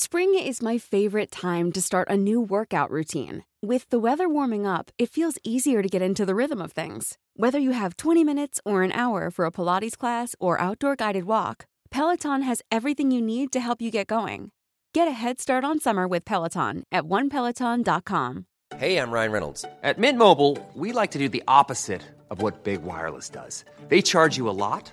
Spring is my favorite time to start a new workout routine. With the weather warming up, it feels easier to get into the rhythm of things. Whether you have 20 minutes or an hour for a Pilates class or outdoor guided walk, Peloton has everything you need to help you get going. Get a head start on summer with Peloton at onepeloton.com. Hey, I'm Ryan Reynolds. At Mint Mobile, we like to do the opposite of what Big Wireless does. They charge you a lot,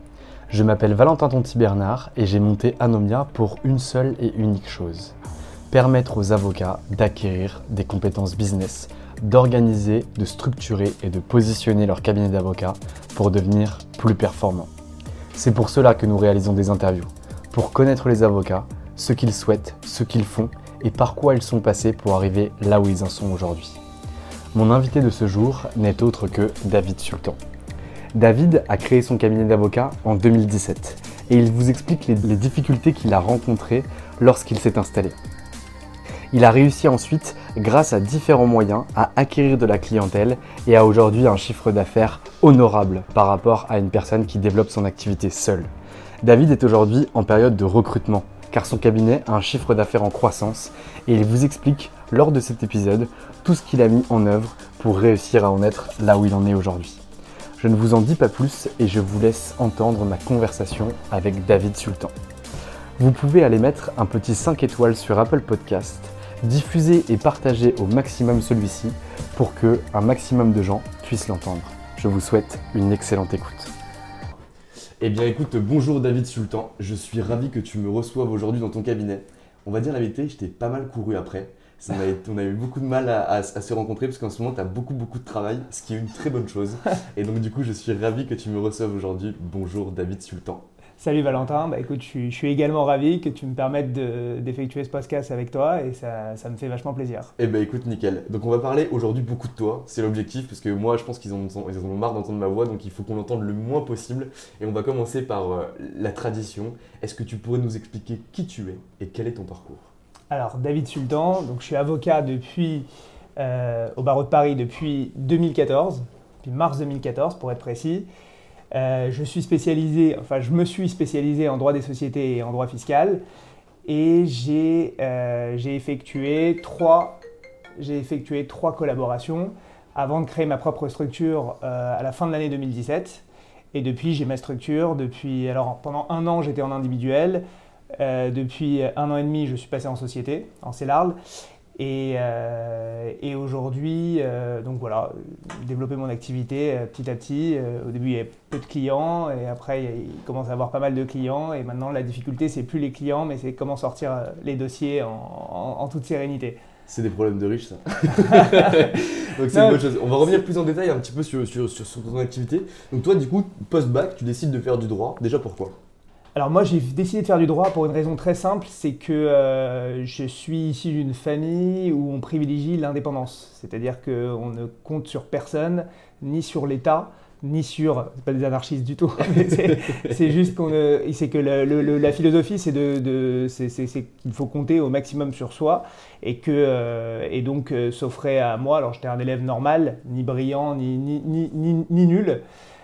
Je m'appelle Valentin Tonti Bernard et j'ai monté Anomia pour une seule et unique chose. Permettre aux avocats d'acquérir des compétences business, d'organiser, de structurer et de positionner leur cabinet d'avocats pour devenir plus performants. C'est pour cela que nous réalisons des interviews, pour connaître les avocats, ce qu'ils souhaitent, ce qu'ils font et par quoi ils sont passés pour arriver là où ils en sont aujourd'hui. Mon invité de ce jour n'est autre que David Sultan. David a créé son cabinet d'avocat en 2017 et il vous explique les, difficultés qu'il a rencontrées lorsqu'il s'est installé. Il a réussi ensuite, grâce à différents moyens, à acquérir de la clientèle et a aujourd'hui un chiffre d'affaires honorable par rapport à une personne qui développe son activité seule. David est aujourd'hui en période de recrutement car son cabinet a un chiffre d'affaires en croissance et il vous explique lors de cet épisode tout ce qu'il a mis en œuvre pour réussir à en être là où il en est aujourd'hui. Je ne vous en dis pas plus et je vous laisse entendre ma conversation avec David Sultan. Vous pouvez aller mettre un petit 5 étoiles sur Apple Podcast, diffuser et partager au maximum celui-ci pour que un maximum de gens puissent l'entendre. Je vous souhaite une excellente écoute. Eh bien écoute, bonjour David Sultan, je suis ravi que tu me reçoives aujourd'hui dans ton cabinet. On va dire la vérité, je t'ai pas mal couru après. Ça on a eu beaucoup de mal à, à- à se rencontrer parce qu'en ce moment tu as beaucoup beaucoup de travail, ce qui est une très bonne chose. Et donc du coup je suis ravi que tu me reçoives aujourd'hui. Bonjour David Sultan. Salut Valentin, bah écoute, je suis, je suis également ravi que tu me permettes de- d'effectuer ce podcast avec toi et ça, ça me fait vachement plaisir. Eh ben écoute nickel. Donc on va parler aujourd'hui beaucoup de toi, c'est l'objectif parce que moi je pense qu'ils en ont, ils en ont marre d'entendre ma voix donc il faut qu'on l'entende le moins possible. Et on va commencer par euh, la tradition. Est-ce que tu pourrais nous expliquer qui tu es et quel est ton parcours? Alors David Sultan, je suis avocat depuis, euh, au barreau de Paris depuis 2014, depuis mars 2014 pour être précis. Euh, je suis spécialisé, enfin je me suis spécialisé en droit des sociétés et en droit fiscal et j'ai euh, effectué trois collaborations avant de créer ma propre structure à la fin de l'année 2017. Et depuis, j'ai ma structure. Depuis, alors pendant un an, j'étais en individuel. Euh, depuis un an et demi, je suis passé en société, en CELARL. Et, euh, et aujourd'hui, euh, donc voilà, développer mon activité euh, petit à petit. Au début, il y avait peu de clients et après, il commence à avoir pas mal de clients. Et maintenant, la difficulté, c'est plus les clients, mais c'est comment sortir les dossiers en, en- en toute sérénité. C'est des problèmes de riches ça. donc c'est une bonne chose. On va revenir plus en détail un petit peu sur, sur, sur, sur ton activité. Donc toi du coup, post-bac, tu décides de faire du droit. Déjà pourquoi? Alors moi j'ai décidé de faire du droit pour une raison très simple, c'est que euh, je suis issu d'une famille où on privilégie l'indépendance. C'est-à-dire qu'on ne compte sur personne, ni sur l'État, ni sur... C'est pas des anarchistes du tout, c'est- juste qu'on... ne- C'est que la philosophie c'est qu'il faut compter au maximum sur soi et que... euh, et donc euh, s'offrait à moi, alors j'étais un élève normal, ni brillant, ni, ni, ni, ni- nul, euh,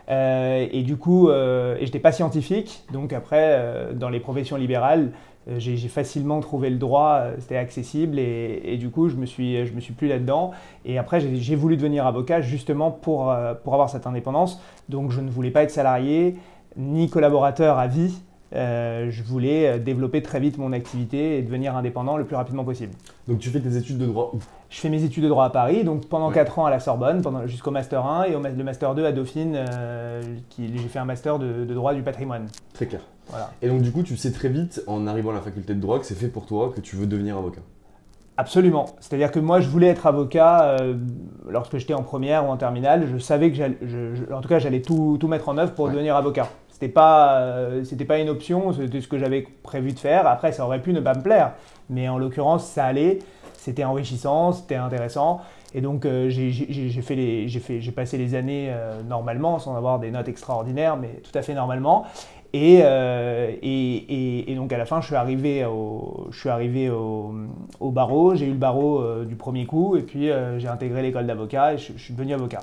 et du coup, euh, et j'étais pas scientifique, donc après, euh, dans les professions libérales, euh, j'ai facilement trouvé le droit, euh, c'était accessible, et, du coup, je me suis, je me suis plus là-dedans. Et après, j'ai voulu devenir avocat justement pour, euh, pour avoir cette indépendance. Donc, je ne voulais pas être salarié ni collaborateur à vie. Euh, je voulais euh, développer très vite mon activité et devenir indépendant le plus rapidement possible. Donc tu fais tes études de droit où? Je fais mes études de droit à Paris, donc pendant Ouais. 4 ans à la Sorbonne, jusqu'au Master 1 et au, le Master 2 à Dauphine, euh, j'ai fait un Master de, de droit du patrimoine. Très clair. Voilà. Et donc du coup, tu sais très vite, en arrivant à la faculté de droit, que c'est fait pour toi, que tu veux devenir avocat? Absolument. C'est-à-dire que moi, je voulais être avocat euh, lorsque j'étais en première ou en terminale. Je savais que j'allais, je- je- en tout cas, j'allais tout, tout mettre en œuvre pour Ouais. devenir avocat. C'était pas, euh, c'était pas une option, c'était ce que j'avais prévu de faire. Après, ça aurait pu ne pas me plaire, mais en l'occurrence, ça allait. C'était enrichissant, c'était intéressant. Et donc, euh, j'ai, fait les, j'ai fait, j'ai passé les années euh, normalement, sans avoir des notes extraordinaires, mais tout à fait normalement. Et, et, et- donc à la fin, je suis arrivé au, je suis arrivé au, au barreau. J'ai eu le barreau du premier coup, et puis j'ai intégré l'école d'avocat et je, je suis devenu avocat.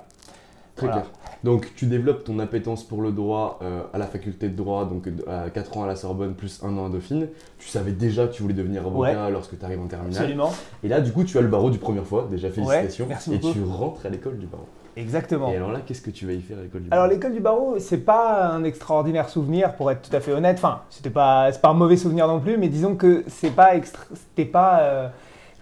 Très Voilà. clair. Donc tu développes ton appétence pour le droit euh, à la faculté de droit, donc euh, 4 ans à la Sorbonne plus 1 an à Dauphine. Tu savais déjà que tu voulais devenir avocat lorsque tu arrives en terminale. Absolument, Et là, du coup, tu as le barreau du première fois, déjà félicitations. merci et beaucoup. tu rentres à l'école du barreau. exactement. Et alors là, qu'est-ce que tu vas y faire à l'école du barreau? Alors l'école du barreau, c'est pas un extraordinaire souvenir pour être tout à fait honnête. Enfin, c'était pas, c'est pas un mauvais souvenir non plus, mais disons que c'est pas, extra- c'était pas. euh,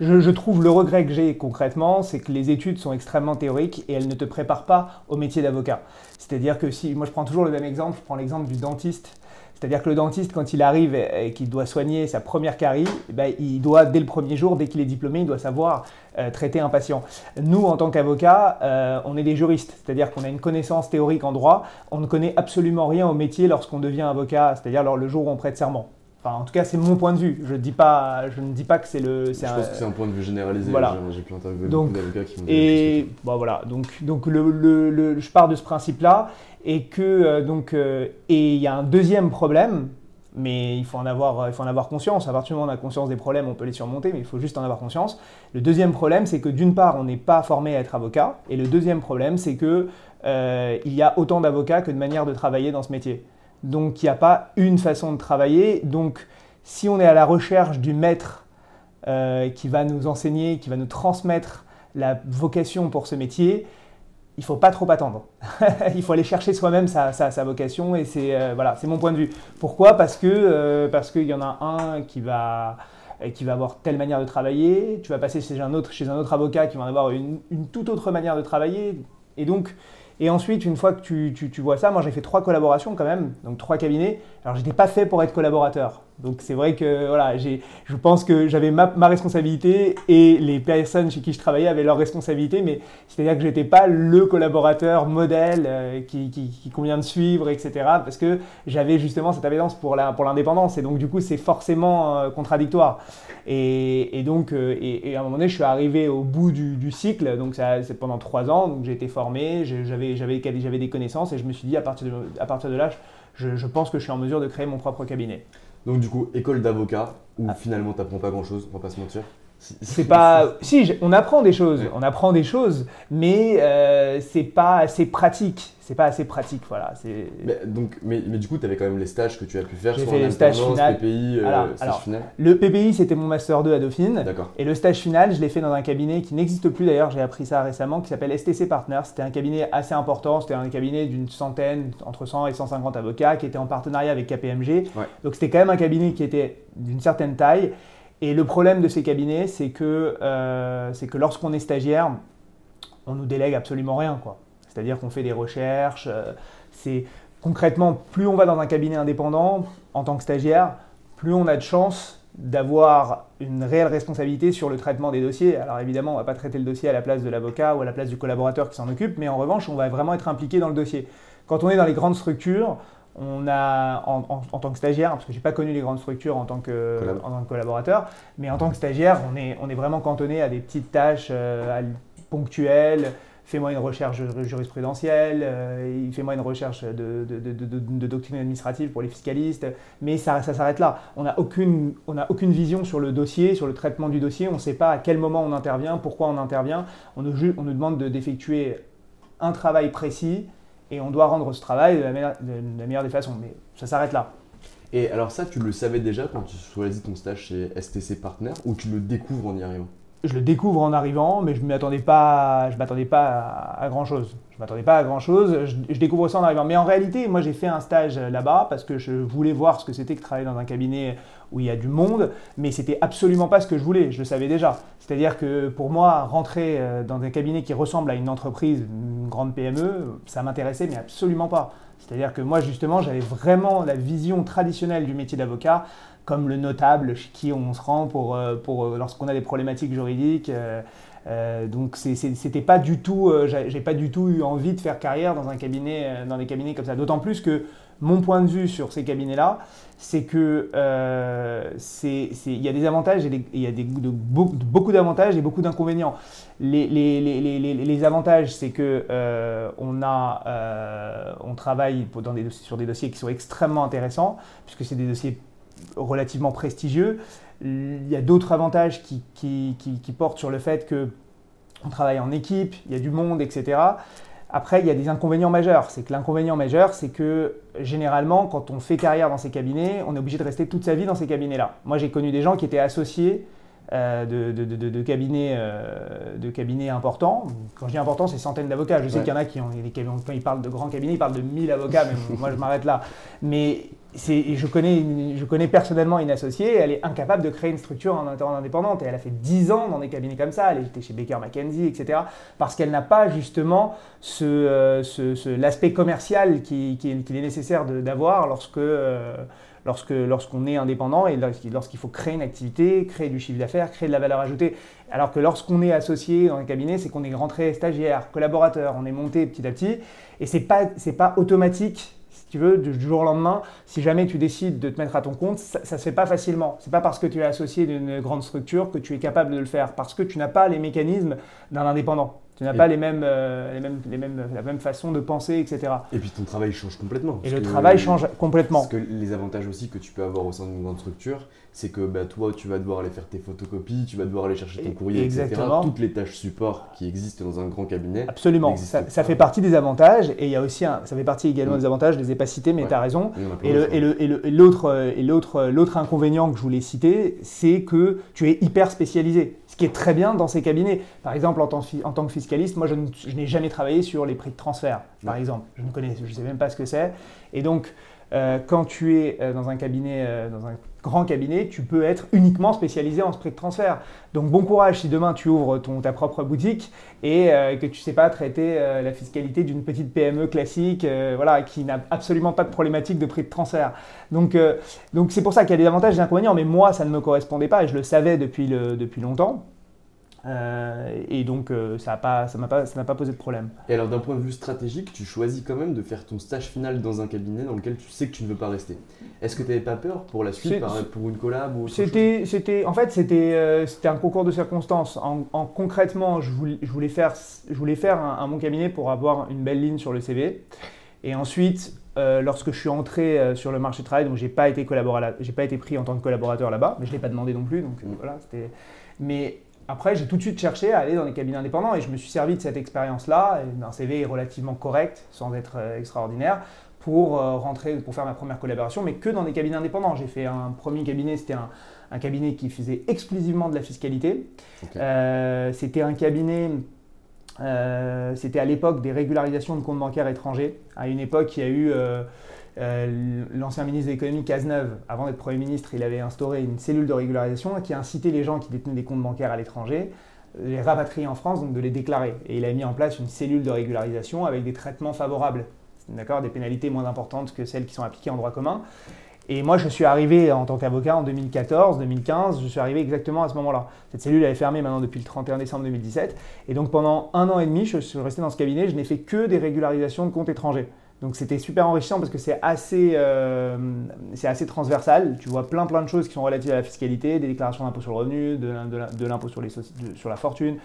je, trouve le regret que j'ai concrètement, c'est que les études sont extrêmement théoriques et elles ne te préparent pas au métier d'avocat. C'est-à-dire que si, moi je prends toujours le même exemple, je prends l'exemple du dentiste. C'est-à-dire que le dentiste, quand il arrive et, qu'il doit soigner sa première carie, eh ben, il doit, dès le premier jour, dès qu'il est diplômé, il doit savoir euh, traiter un patient. Nous, en tant qu'avocats, euh, on est des juristes, c'est-à-dire qu'on a une connaissance théorique en droit, on ne connaît absolument rien au métier lorsqu'on devient avocat, c'est-à-dire le jour où on prête serment. Enfin, en tout cas, c'est mon point de vue. Je, dis pas, je ne dis pas que c'est le. Je c'est pense un- que c'est un point de vue généralisé. voilà. J'ai- pu interviewer Donc, beaucoup d'avocats qui m'ont déjà Et bon voilà, donc, donc le, le- le- je pars de ce principe-là et que euh, donc euh, et il y a un deuxième problème, mais il faut en avoir il faut en avoir conscience. À partir du moment où on a conscience des problèmes, on peut les surmonter, mais il faut juste en avoir conscience. Le deuxième problème, c'est que d'une part, on n'est pas formé à être avocat, et le deuxième problème, c'est que euh, il y a autant d'avocats que de manières de travailler dans ce métier. Donc il n'y a pas une façon de travailler. Donc si on est à la recherche du maître euh, qui va nous enseigner, qui va nous transmettre la vocation pour ce métier, il faut pas trop attendre. il faut aller chercher soi-même sa, vocation et c'est euh, voilà, c'est mon point de vue. Pourquoi? Parce que euh, parce qu'il y en a un qui va qui va avoir telle manière de travailler, tu vas passer chez un autre chez un autre avocat qui va avoir une toute autre manière de travailler et donc et ensuite, une fois que tu, vois ça, moi j'ai fait trois collaborations quand même, donc trois cabinets. Alors j'étais pas fait pour être collaborateur. Donc c'est vrai que voilà, je pense que j'avais ma, responsabilité et les personnes chez qui je travaillais avaient leur responsabilité, mais c'est-à-dire que j'étais pas le collaborateur modèle euh, qui, qui, qui convient de suivre, etc. Parce que j'avais justement cette appétence pour, la, pour l'indépendance et donc du coup c'est forcément euh, contradictoire. Et, et donc euh, et, à un moment donné, je suis arrivé au bout du, du cycle, donc c'est pendant trois ans, donc j'ai été formé, j'avais des connaissances et je me suis dit à partir de, à partir de là, je, je pense que je suis en mesure de créer mon propre cabinet. Donc du coup, école d'avocat, où Ah. finalement t'apprends pas grand-chose, on va pas se mentir. C'est pas. Si, on apprend des choses, on apprend des choses, mais euh, c'est pas assez pratique. C'est pas assez pratique, voilà. Mais, donc, mais, mais du coup, tu avais quand même les stages que tu as pu faire, soit fait les stages alternance, finales. PPI, euh, Alors, stage alors, final. Le PPI, c'était mon master 2 à Dauphine. Et le stage final, je l'ai fait dans un cabinet qui n'existe plus d'ailleurs, j'ai appris ça récemment, qui s'appelle STC Partners. C'était un cabinet assez important, c'était un cabinet d'une centaine, entre 100 et 150 avocats, qui était en partenariat avec KPMG. Ouais. Donc c'était quand même un cabinet qui était d'une certaine taille. Et le problème de ces cabinets, c'est que, euh, c'est que lorsqu'on est stagiaire, on nous délègue absolument rien. quoi. C'est-à-dire qu'on fait des recherches. euh, c'est concrètement, plus on va dans un cabinet indépendant en tant que stagiaire, plus on a de chances d'avoir une réelle responsabilité sur le traitement des dossiers. Alors évidemment, on ne va pas traiter le dossier à la place de l'avocat ou à la place du collaborateur qui s'en occupe, mais en revanche, on va vraiment être impliqué dans le dossier. Quand on est dans les grandes structures, on a, en, en- en tant que stagiaire, parce que j'ai pas connu les grandes structures en tant que, Collab. en tant que collaborateur, mais en tant que stagiaire, on est, on est vraiment cantonné à des petites tâches euh, à- ponctuelles. Fais-moi une recherche ju- jurisprudentielle, euh, fais-moi une recherche de, doctrine administrative pour les fiscalistes, mais ça, s'arrête là. On n'a aucune, aucune vision sur le dossier, sur le traitement du dossier, on ne sait pas à quel moment on intervient, pourquoi on intervient. On nous, demande de- d'effectuer un travail précis et on doit rendre ce travail de la, meilleure- de la meilleure des façons, mais ça s'arrête là. Et alors ça, tu le savais déjà quand tu choisis ton stage chez STC Partner ou tu le découvres en y arrivant? Je le découvre en arrivant, mais je ne m'attendais pas, je m'attendais pas à, grand chose. Je m'attendais pas à grand chose. Je, découvre ça en arrivant. Mais en réalité, moi, j'ai fait un stage là-bas parce que je voulais voir ce que c'était que travailler dans un cabinet où il y a du monde, mais c'était absolument pas ce que je voulais. Je le savais déjà. C'est-à-dire que pour moi, rentrer euh, dans un cabinet qui ressemble à une entreprise, une grande PME, ça m'intéressait, mais absolument pas. C'est-à-dire que moi, justement, j'avais vraiment la vision traditionnelle du métier d'avocat comme le notable chez qui on se rend pour, euh, pour euh, lorsqu'on a des problématiques juridiques. Euh, donc c'était pas du tout, j'ai pas du tout eu envie de faire carrière dans un cabinet, dans des cabinets comme ça. D'autant plus que mon point de vue sur ces cabinets-là, c'est que il y a des avantages et il y a des, beaucoup d'avantages et beaucoup d'inconvénients. Les, les, les, les, avantages, c'est que on a, on travaille dans des, sur des dossiers qui sont extrêmement intéressants puisque c'est des dossiers relativement prestigieux. Il y a d'autres avantages qui, qui, portent sur le fait qu'on travaille en équipe, il y a du monde, etc. Après, il y a des inconvénients majeurs. C'est que l'inconvénient majeur, c'est que généralement, quand on fait carrière dans ces cabinets, on est obligé de rester toute sa vie dans ces cabinets-là. Moi, j'ai connu des gens qui étaient associés euh, de, cabinets, euh, de cabinets importants. Quand je dis important, c'est centaines d'avocats. Je sais qu'il y en a qui ont des cabinets, quand ils parlent de grands cabinets, ils parlent de 1000 avocats, mais moi je m'arrête là. Mais je connais, personnellement une associée, elle est incapable de créer une structure en indépendante et elle a fait 10 ans dans des cabinets comme ça, elle était chez Baker McKenzie, etc. Parce qu'elle n'a pas justement ce, euh, l'aspect commercial qu'il qui, est nécessaire d'avoir lorsque lorsque lorsqu'on est indépendant et lorsqu'il faut créer une activité, créer du chiffre d'affaires, créer de la valeur ajoutée. Alors que lorsqu'on est associé dans un cabinet, c'est qu'on est rentré stagiaire, collaborateur, on est monté petit à petit et c'est pas c'est pas automatique tu veux, du jour au lendemain, si jamais tu décides de te mettre à ton compte, ça ne se fait pas facilement. C'est pas parce que tu es associé d'une grande structure que tu es capable de le faire, parce que tu n'as pas les mécanismes d'un indépendant. Tu n'as pas les mêmes, euh, les mêmes, les mêmes, la même façon de penser, etc. Et puis ton travail change complètement. Et le travail change complètement. Parce que les avantages aussi que tu peux avoir au sein d'une grande structure, c'est que bah, toi, tu vas devoir aller faire tes photocopies, tu vas devoir aller chercher ton courrier, Exactement. etc. Toutes les tâches support qui existent dans un grand cabinet. Absolument. Ça, fait partie des avantages. Et il y a aussi un, ça fait partie également des avantages, je ne les ai pas cités, mais tu as raison. Et, l'autre, et l'autre, l'autre inconvénient que je voulais citer, c'est que tu es hyper spécialisé ce qui est très bien dans ces cabinets. Par exemple, en tant, en tant que fiscaliste, moi, je, n'ai jamais travaillé sur les prix de transfert, par exemple. Je ne connais, je sais même pas ce que c'est. Et donc, euh, quand tu es euh, dans un cabinet, euh, dans un grand cabinet, tu peux être uniquement spécialisé en prix de transfert. Donc bon courage si demain tu ouvres ton, ta propre boutique et que tu ne sais pas traiter la fiscalité d'une petite PME classique, voilà, qui n'a absolument pas de problématique de prix de transfert. Donc c'est pour ça qu'il y a des avantages et des inconvénients, mais moi ça ne me correspondait pas et je le savais depuis, depuis longtemps. Euh, et donc, euh, ça n'a pas, ça pas, pas posé de problème. Et alors, d'un point de vue stratégique, tu choisis quand même de faire ton stage final dans un cabinet dans lequel tu sais que tu ne veux pas rester. Est-ce que tu n'avais pas peur pour la suite, pour une collab ou c'était, c'était, En fait, c'était, euh, c'était un concours de circonstances. En, concrètement, je voulais, je voulais faire, je voulais faire un, bon cabinet pour avoir une belle ligne sur le CV. Et ensuite, lorsque je suis entré sur le marché de travail, donc j'ai pas été j'ai pas été pris en tant que collaborateur là-bas, mais je l'ai pas demandé non plus, donc mm. voilà, c'était. Mais après, j'ai tout de suite cherché à aller dans les cabinets indépendants et je me suis servi de cette expérience-là, d'un CV relativement correct, sans être euh, extraordinaire, pour euh, rentrer, pour faire ma première collaboration, mais que dans des cabinets indépendants. J'ai fait un premier cabinet, c'était un, cabinet qui faisait exclusivement de la fiscalité. Euh, c'était un cabinet, c'était à l'époque des régularisations de comptes bancaires étrangers. À une époque, il y a eu euh, l'ancien ministre de l'économie Cazeneuve, avant d'être Premier ministre, il avait instauré une cellule de régularisation qui incitait les gens qui détenaient des comptes bancaires à l'étranger, les rapatrier en France, donc de les déclarer. Et il a mis en place une cellule de régularisation avec des traitements favorables, des pénalités moins importantes que celles qui sont appliquées en droit commun. Et moi, je suis arrivé en tant qu'avocat en 2014, 2015, je suis arrivé exactement à ce moment-là. Cette cellule, elle est fermée maintenant depuis le 31 décembre 2017. Et donc pendant un an et demi, je suis resté dans ce cabinet, je n'ai fait que des régularisations de comptes étrangers. Donc c'était super enrichissant parce que c'est assez, euh, assez transversal. Tu vois plein plein de choses qui sont relatives à la fiscalité, des déclarations d'impôt sur le revenu, de, l'impôt sur, les, sur la fortune.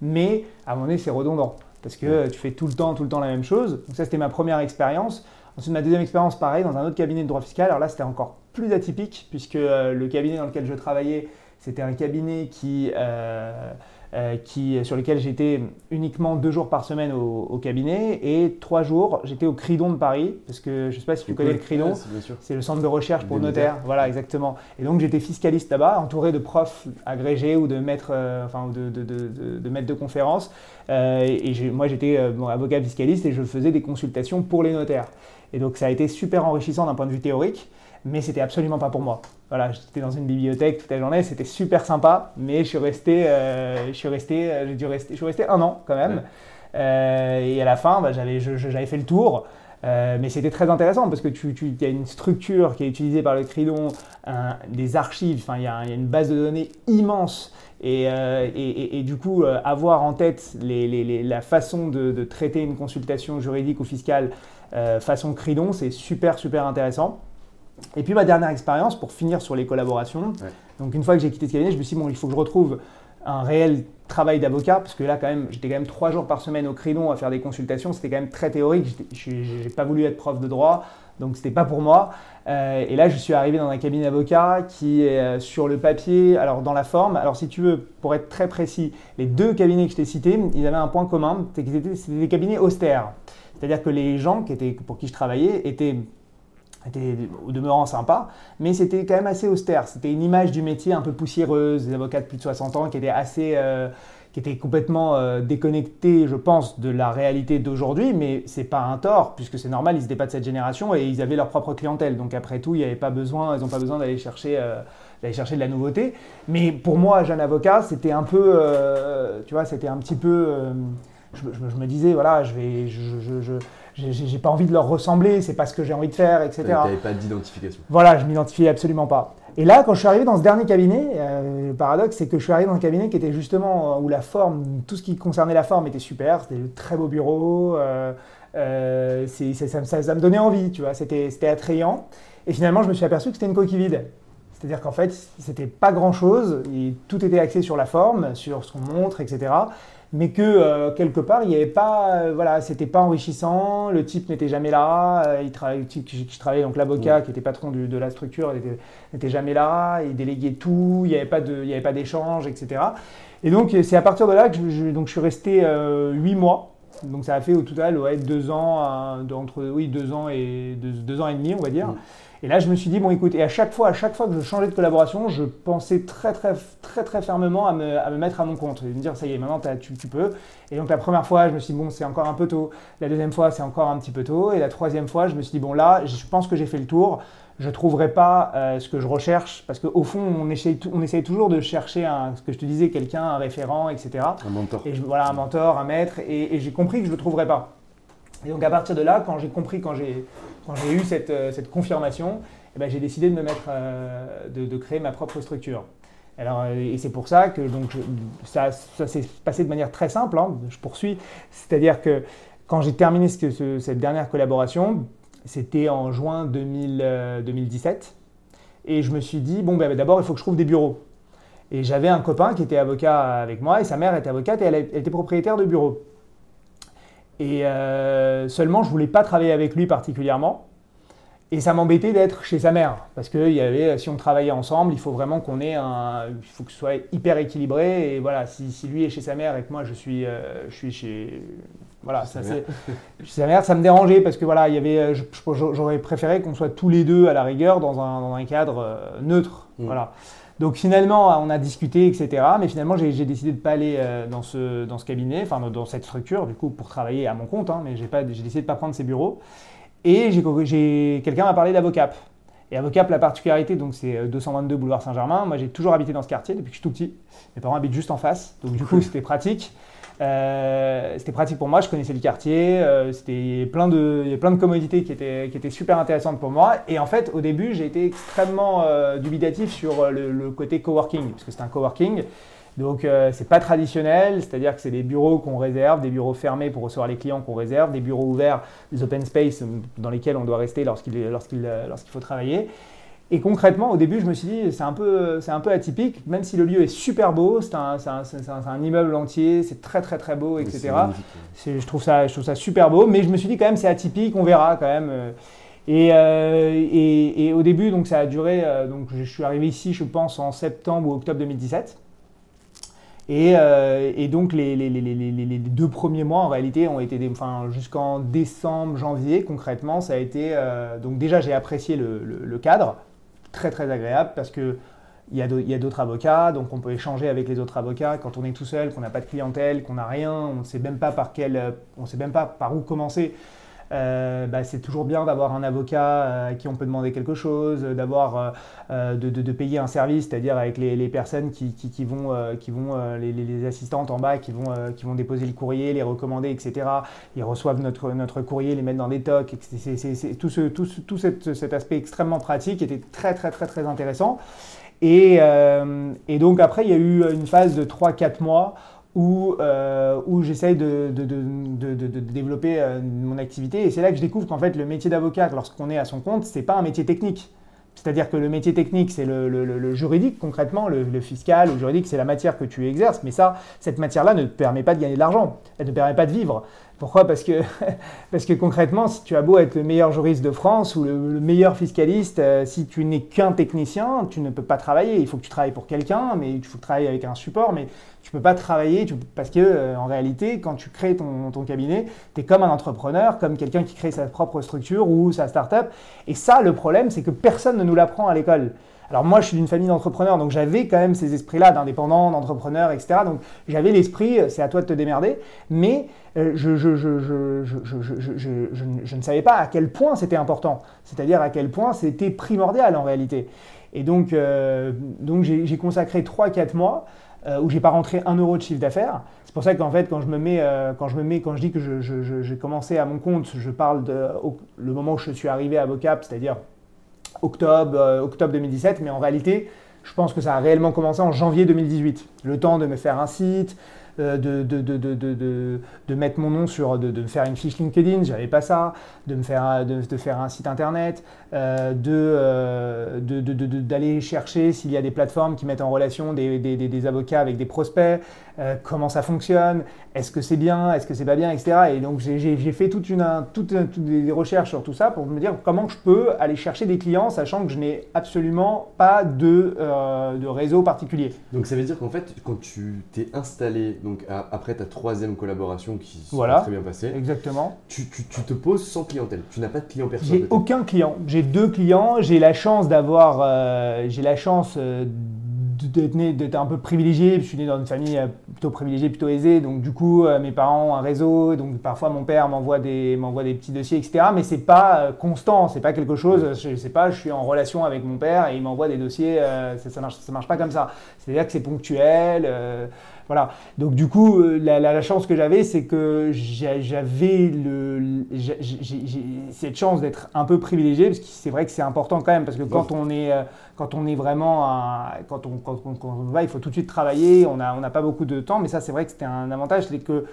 Mais à un moment donné, c'est redondant parce que tu fais tout le temps, tout le temps la même chose. Donc ça, c'était ma première expérience. Ensuite, ma deuxième expérience, pareil, dans un autre cabinet de droit fiscal. Alors là, c'était encore plus atypique puisque euh, le cabinet dans lequel je travaillais, c'était un cabinet qui... Euh, euh, qui, sur lesquels j'étais uniquement deux jours par semaine au, cabinet et trois jours j'étais au Cridon de Paris parce que je ne sais pas si tu connais le Cridon, c'est le centre de recherche pour notaires, voilà exactement. Et donc j'étais fiscaliste là-bas, entouré de profs agrégés ou de maîtres, euh, enfin de, de, de, de, maîtres de conférences. Euh, et moi j'étais avocat fiscaliste et je faisais des consultations pour les notaires. Et donc ça a été super enrichissant d'un point de vue théorique mais c'était absolument pas pour moi. Voilà, j'étais dans une bibliothèque toute la journée, c'était super sympa, mais je suis resté, euh, je suis resté, euh, j'ai dû rester, je suis resté un an quand même. Euh, et à la fin, bah, j'avais, j'avais fait le tour. mais c'était très intéressant parce que tu, tu y a une structure qui est utilisée par le Cridon, des archives, il y, a une base de données immense. Et, et, et, du coup, avoir en tête les, les, la façon de, de, traiter une consultation juridique ou fiscale façon Cridon, c'est super, super intéressant. Et puis ma dernière expérience, pour finir sur les collaborations, donc une fois que j'ai quitté ce cabinet, je me suis dit, bon, il faut que je retrouve un réel travail d'avocat, parce que là, quand même, j'étais quand même trois jours par semaine au Cridon à faire des consultations, c'était quand même très théorique, je n'ai pas voulu être prof de droit, donc c'était pas pour moi. Euh, et là, je suis arrivé dans un cabinet d'avocat qui est euh, sur le papier, alors dans la forme, alors si tu veux, pour être très précis, les deux cabinets que je t'ai cités, ils avaient un point commun, c'était des cabinets austères. C'est-à-dire que les gens qui étaient, pour qui je travaillais étaient était au demeurant sympa, mais c'était quand même assez austère. C'était une image du métier un peu poussiéreuse, des avocats de plus de 60 ans qui étaient assez, euh, qui étaient complètement euh, déconnectés, je pense, de la réalité d'aujourd'hui, mais c'est pas un tort, puisque c'est normal, ils n'étaient pas de cette génération et ils avaient leur propre clientèle. Donc après tout, ils n'ont pas besoin d'aller chercher, euh, chercher de la nouveauté. Mais pour moi, jeune avocat, c'était un peu, tu vois, c'était un petit peu, je, me disais, voilà, je vais, j'ai pas envie de leur ressembler, c'est pas ce que j'ai envie de faire, etc. Tu n'avais pas d'identification. Voilà, je m'identifiais absolument pas. Et là, quand je suis arrivé dans ce dernier cabinet, euh, le paradoxe, c'est que je suis arrivé dans un cabinet qui était justement euh, où la forme, tout ce qui concernait la forme était super. C'était de très beau bureau, euh, ça, ça, me donnait envie, tu vois. C'était attrayant. Et finalement, je me suis aperçu que c'était une coquille vide. C'est-à-dire qu'en fait, c'était pas grand-chose. Tout était axé sur la forme, sur ce qu'on montre, etc mais que euh, quelque part, il n'y avait pas, euh, voilà, c'était pas enrichissant, le type n'était jamais là, euh, il travaillait, je travaillais donc l'avocat qui était patron de la structure n'était jamais là, il déléguait tout, il n'y avait pas de, il y avait pas d'échange, etc. Et donc c'est à partir de là que je, donc je suis resté huit mois. Donc ça a fait au total ouais, deux ans, entre oui deux ans et deux, ans et demi, on va dire. Et là, je me suis dit, bon, écoute, et à chaque fois, à chaque fois que je changeais de collaboration, je pensais très, très, très, très fermement à me, à me mettre à mon compte et me dire, ça y est, maintenant, tu, tu, peux. Et donc, la première fois, je me suis dit, bon, c'est encore un peu tôt. La deuxième fois, c'est encore un petit peu tôt. Et la troisième fois, je me suis dit, bon, là, je pense que j'ai fait le tour. Je ne trouverai pas euh, ce que je recherche, parce qu'au fond, on essaye, on essaye toujours de chercher, un, ce que je te disais, quelqu'un, un référent, etc. Un mentor. Et je, voilà, un mentor, un maître. Et, et j'ai compris que je ne le trouverais pas. Et donc, à partir de là, quand j'ai compris, quand j'ai eu cette, euh, confirmation, eh ben, j'ai décidé de me mettre, euh, de, créer ma propre structure. Alors, euh, et c'est pour ça que donc, ça, s'est passé de manière très simple. Hein. je poursuis. C'est-à-dire que quand j'ai terminé ce, cette dernière collaboration, c'était en juin 2017. Euh, et je me suis dit, bon, ben, d'abord, il faut que je trouve des bureaux. Et j'avais un copain qui était avocat avec moi, et sa mère était avocate, et elle, était propriétaire de bureaux. Et seulement, je ne voulais pas travailler avec lui particulièrement. Et ça m'embêtait d'être chez sa mère, parce que y avait, si on travaillait ensemble, il faut vraiment qu'on ait un, il faut que ce soit hyper équilibré. Et voilà, si, si, lui est chez sa mère et que moi je suis, euh, je suis chez, voilà, ça c'est, chez sa mère, ça me dérangeait parce que voilà, il y avait, j'aurais préféré qu'on soit tous les deux à la rigueur dans un, dans un cadre euh, neutre, mm. voilà. Donc finalement, on a discuté, etc. Mais finalement, j'ai décidé de ne pas aller euh, dans ce, dans ce cabinet, enfin dans cette structure, du coup, pour travailler à mon compte. Hein, mais j'ai décidé de ne pas prendre ses bureaux. Et quelqu'un m'a parlé d'Avocap. Et Avocap, la particularité, donc c'est 222 euh, boulevard Saint-Germain. Moi, j'ai toujours habité dans ce quartier depuis que je suis tout petit. Mes parents habitent juste en face, donc du coup, c'était pratique. Euh, c'était pratique pour moi, je connaissais le quartier, euh, c'était plein de, il y avait plein de commodités qui étaient, qui étaient super intéressantes pour moi. Et en fait, au début, j'ai été extrêmement dubitatif sur le, côté coworking, parce que c'est un coworking. Donc euh, c'est pas traditionnel, c'est-à-dire que c'est des bureaux qu'on réserve, des bureaux fermés pour recevoir les clients qu'on réserve, des bureaux ouverts, des open space dans lesquels on doit rester lorsqu'il lorsqu'il lorsqu'il faut travailler. Et concrètement, au début, je me suis dit, c'est un, peu, un peu atypique, même si le lieu est super beau, c'est un, un, un, immeuble entier, c'est très très très beau, etc. Je trouve, ça, je trouve ça super beau, mais je me suis dit quand même, c'est atypique, on verra quand même. Et, euh, et, et, au début, donc ça a duré, euh, donc je suis arrivé ici, je pense, en septembre ou octobre 2017. Et, euh, et donc les, les, les, les, deux premiers mois en réalité ont été, des, enfin jusqu'en décembre, janvier concrètement, ça a été euh, donc déjà j'ai apprécié le, le, cadre, très très agréable parce que il y a d'autres avocats, donc on peut échanger avec les autres avocats. Quand on est tout seul, qu'on n'a pas de clientèle, qu'on n'a rien, on ne sait même pas par quel, on sait même pas par où commencer. Euh, bah, c'est toujours bien d'avoir un avocat euh, à qui on peut demander quelque chose, d'avoir euh, de, payer un service, c'est-à-dire avec les, personnes qui, vont, qui vont les, assistantes en bas, qui vont, qui vont déposer le courrier, les recommander, etc. Ils reçoivent notre, notre courrier, les mettent dans des tocs. C'est, tout, ce, tout, tout cet, aspect extrêmement pratique était très très très très intéressant. Et donc après, il y a eu une phase de 3-4 mois où, euh, où j'essaye de, de, de, de, développer euh, mon activité. Et c'est là que je découvre qu'en fait, le métier d'avocat, lorsqu'on est à son compte, ce n'est pas un métier technique. C'est-à-dire que le métier technique, c'est le, le, juridique concrètement, le, fiscal, le juridique, c'est la matière que tu exerces. Mais ça, cette matière-là ne te permet pas de gagner de l'argent. Elle ne te permet pas de vivre. Pourquoi? Parce que, concrètement, si tu as beau être le meilleur juriste de France ou le, meilleur fiscaliste, euh, si tu n'es qu'un technicien, tu ne peux pas travailler. Il faut que tu travailles pour quelqu'un, mais il faut travailler avec un support, mais tu ne peux pas travailler parce que euh, en réalité, quand tu crées ton, ton cabinet, tu es comme un entrepreneur, comme quelqu'un qui crée sa propre structure ou sa start-up. Et ça, le problème, c'est que personne ne nous l'apprend à l'école. Alors moi, je suis d'une famille d'entrepreneurs, donc j'avais quand même ces esprits-là d'indépendant, d'entrepreneur, etc. Donc j'avais l'esprit, euh, c'est à toi de te démerder, mais euh, je, ne savais pas à quel point c'était important, c'est-à-dire à quel point c'était primordial en réalité. Et donc, euh, donc j'ai consacré 3-4 mois où j'ai pas rentré un euro de chiffre d'affaires. C'est pour ça qu'en fait, quand je me mets, quand je me mets, quand je dis que j'ai commencé à mon compte, je parle de le moment où je suis arrivé à Vocap, c'est-à-dire octobre, euh, octobre 2017, mais en réalité, je pense que ça a réellement commencé en janvier 2018. Le temps de me faire un site, de, de, de, de, mettre mon nom sur, de, faire une fiche LinkedIn, j'avais pas ça, de me faire, de, faire un site internet, euh, d'aller chercher s'il y a des plateformes qui mettent en relation des, des, des avocats avec des prospects, euh, comment ça fonctionne, est-ce que c'est bien, est-ce que c'est pas bien, etc. Et donc j'ai fait toute une, toutes des recherches sur tout ça pour me dire comment je peux aller chercher des clients, sachant que je n'ai absolument pas de, euh, de, réseau particulier. Donc ça veut dire qu'en fait, quand tu t'es installé, donc après ta troisième collaboration qui s'est très bien passée, exactement. Tu, tu, tu, te poses sans clientèle, tu n'as pas de client personnel. J'ai aucun client, j'ai deux clients, j'ai la chance d'avoir, euh, j'ai la chance d'être un peu privilégié. Je suis né dans une famille euh, plutôt privilégiée, plutôt aisée. Donc, du coup, euh, mes parents ont un réseau. Donc, parfois, mon père m'envoie des, des petits dossiers, etc. Mais c'est pas euh, constant. C'est pas quelque chose. Je sais pas, je suis en relation avec mon père et il m'envoie des dossiers. ça, marche, ça marche pas comme ça. C'est-à-dire que c'est ponctuel. Voilà. Donc du coup, euh, la, chance que j'avais, c'est que j'avais cette chance d'être un peu privilégié, parce que c'est vrai que c'est important quand même, parce que quand on est, euh, quand on est vraiment, quand, on, va, il faut tout de suite travailler, on n'a pas beaucoup de temps, mais ça c'est vrai que c'était un avantage, c'est que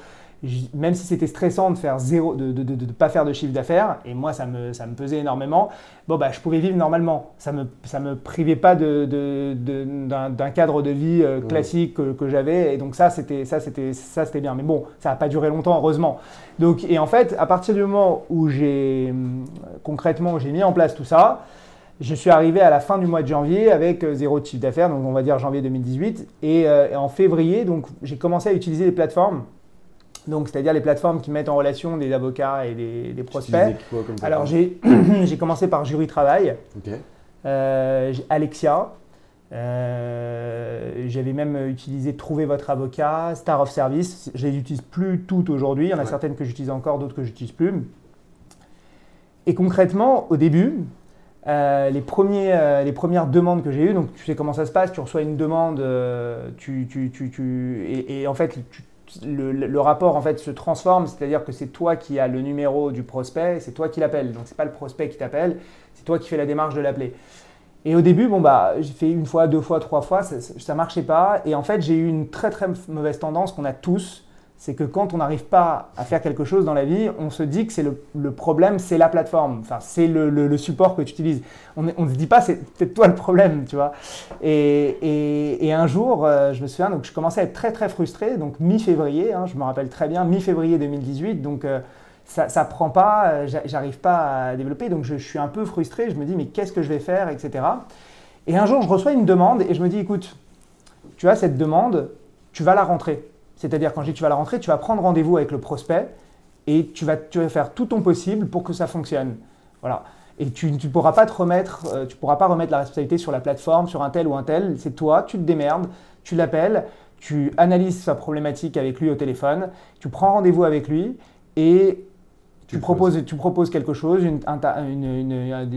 même si c'était stressant de faire zéro, de ne pas faire de chiffre d'affaires, et moi ça me, ça me pesait énormément, bon bah je pouvais vivre normalement. Ça me, ça me privait pas d'un cadre de vie euh, classique que, j'avais, et donc ça c'était ça c'était ça c'était bien. Mais bon, ça n'a pas duré longtemps heureusement. Donc et en fait à partir du moment où j'ai concrètement j'ai mis en place tout ça. Je suis arrivé à la fin du mois de janvier avec euh, zéro de chiffre d'affaires, donc on va dire janvier 2018. Et, euh, et en février, donc j'ai commencé à utiliser les plateformes donc c'est-à-dire les plateformes qui mettent en relation des avocats et des, prospects. Alors j'ai commencé par Jury Travail, euh, Alexia, euh, j'avais même utilisé Trouver votre avocat, Star of Service. Je les utilise plus toutes aujourd'hui. Il y en a certaines que j'utilise encore, d'autres que j'utilise plus. Et concrètement, au début, euh, les, premiers, les premières demandes que j'ai eues, donc tu sais comment ça se passe, tu reçois une demande, tu, tu, tu, et, et, en fait tu le, rapport en fait se transforme, c'est-à-dire que c'est toi qui as le numéro du prospect, c'est toi qui l'appelles. Donc c'est pas le prospect qui t'appelle, c'est toi qui fais la démarche de l'appeler. Et au début, bon bah, j'ai fait une fois, deux fois, trois fois, ça, ne marchait pas. Et en fait, j'ai eu une très très mauvaise tendance qu'on a tous, c'est que quand on n'arrive pas à faire quelque chose dans la vie, on se dit que c'est le, problème, c'est la plateforme, enfin c'est le, support que tu utilises. On ne se dit pas c'est peut-être toi le problème, tu vois. Et, un jour, euh, je me souviens, donc je commençais à être très très frustré, donc mi-février, hein, je me rappelle très bien, mi-février 2018, donc euh, ça, ne prend pas, euh, j'arrive pas à développer, donc je, je, suis un peu frustré, je me dis mais qu'est-ce que je vais faire, etc. Et un jour, je reçois une demande et je me dis écoute, tu as cette demande, tu vas la rentrer. C'est-à-dire, quand tu vas la rentrer, tu vas prendre rendez-vous avec le prospect et tu vas, tu faire tout ton possible pour que ça fonctionne. Voilà. Et tu ne pourras euh, pourras pas remettre la responsabilité sur la plateforme, sur un tel ou un tel. C'est toi, tu te démerdes, tu l'appelles, tu analyses sa problématique avec lui au téléphone, tu prends rendez-vous avec lui et tu, proposes, tu proposes quelque chose, une,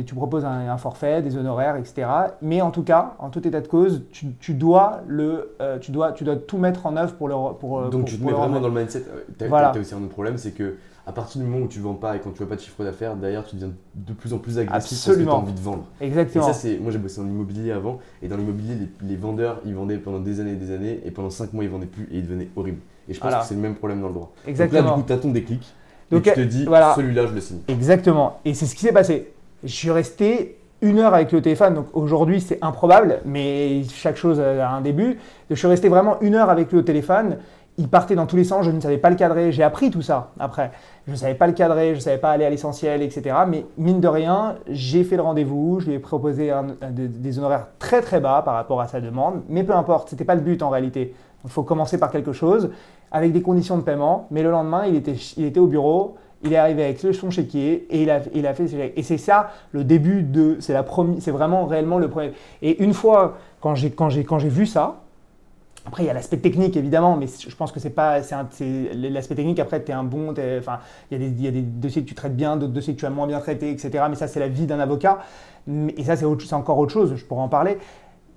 tu proposes un, forfait, des honoraires, etc. Mais en tout cas, en tout état de cause, tu, dois, le, euh, tu, dois, tu dois tout mettre en œuvre pour le. Pour, Donc tu te mets vraiment dans le mindset. Euh, tu as, aussi un autre problème, c'est que à partir du moment où tu ne vends pas et quand tu vois pas de chiffre d'affaires, derrière tu deviens de plus en plus agressif Absolument. parce que tu as envie de vendre. Exactement. Et ça, c'est, moi j'ai bossé en immobilier avant, et dans l'immobilier, les, vendeurs, ils vendaient pendant des années et des années, et pendant 5 mois, ils vendaient plus et ils devenaient horribles. Et je pense que c'est le même problème dans le droit. Exactement. Donc là, du coup, tu as ton déclic, Donc, et tu te dis, voilà. celui-là, je le signe. Exactement. Et c'est ce qui s'est passé. Je suis resté une heure avec le téléphone. Donc aujourd'hui, c'est improbable, mais chaque chose a un début. Je suis resté vraiment une heure avec lui au téléphone il partait dans tous les sens, je ne savais pas le cadrer, j'ai appris tout ça après. Je ne savais pas le cadrer, je ne savais pas aller à l'essentiel, etc. Mais mine de rien, j'ai fait le rendez-vous, je lui ai proposé des honoraires très très bas par rapport à sa demande, mais peu importe, ce n'était pas le but en réalité. Il faut commencer par quelque chose, avec des conditions de paiement, mais le lendemain, il était, il était au bureau, il est arrivé avec son chéquier et il a, il a fait ses Et c'est ça le début de. C'est vraiment réellement le premier. Et une fois, quand j'ai vu ça, après, il y a l'aspect technique évidemment, mais je pense que c'est pas, l'aspect technique. Après, tu es un bon, enfin, il y, y, a des dossiers que tu traites bien, d'autres dossiers que tu as moins bien traités, etc. Mais ça, c'est la vie d'un avocat. Et ça, c'est encore autre chose. Je pourrais en parler.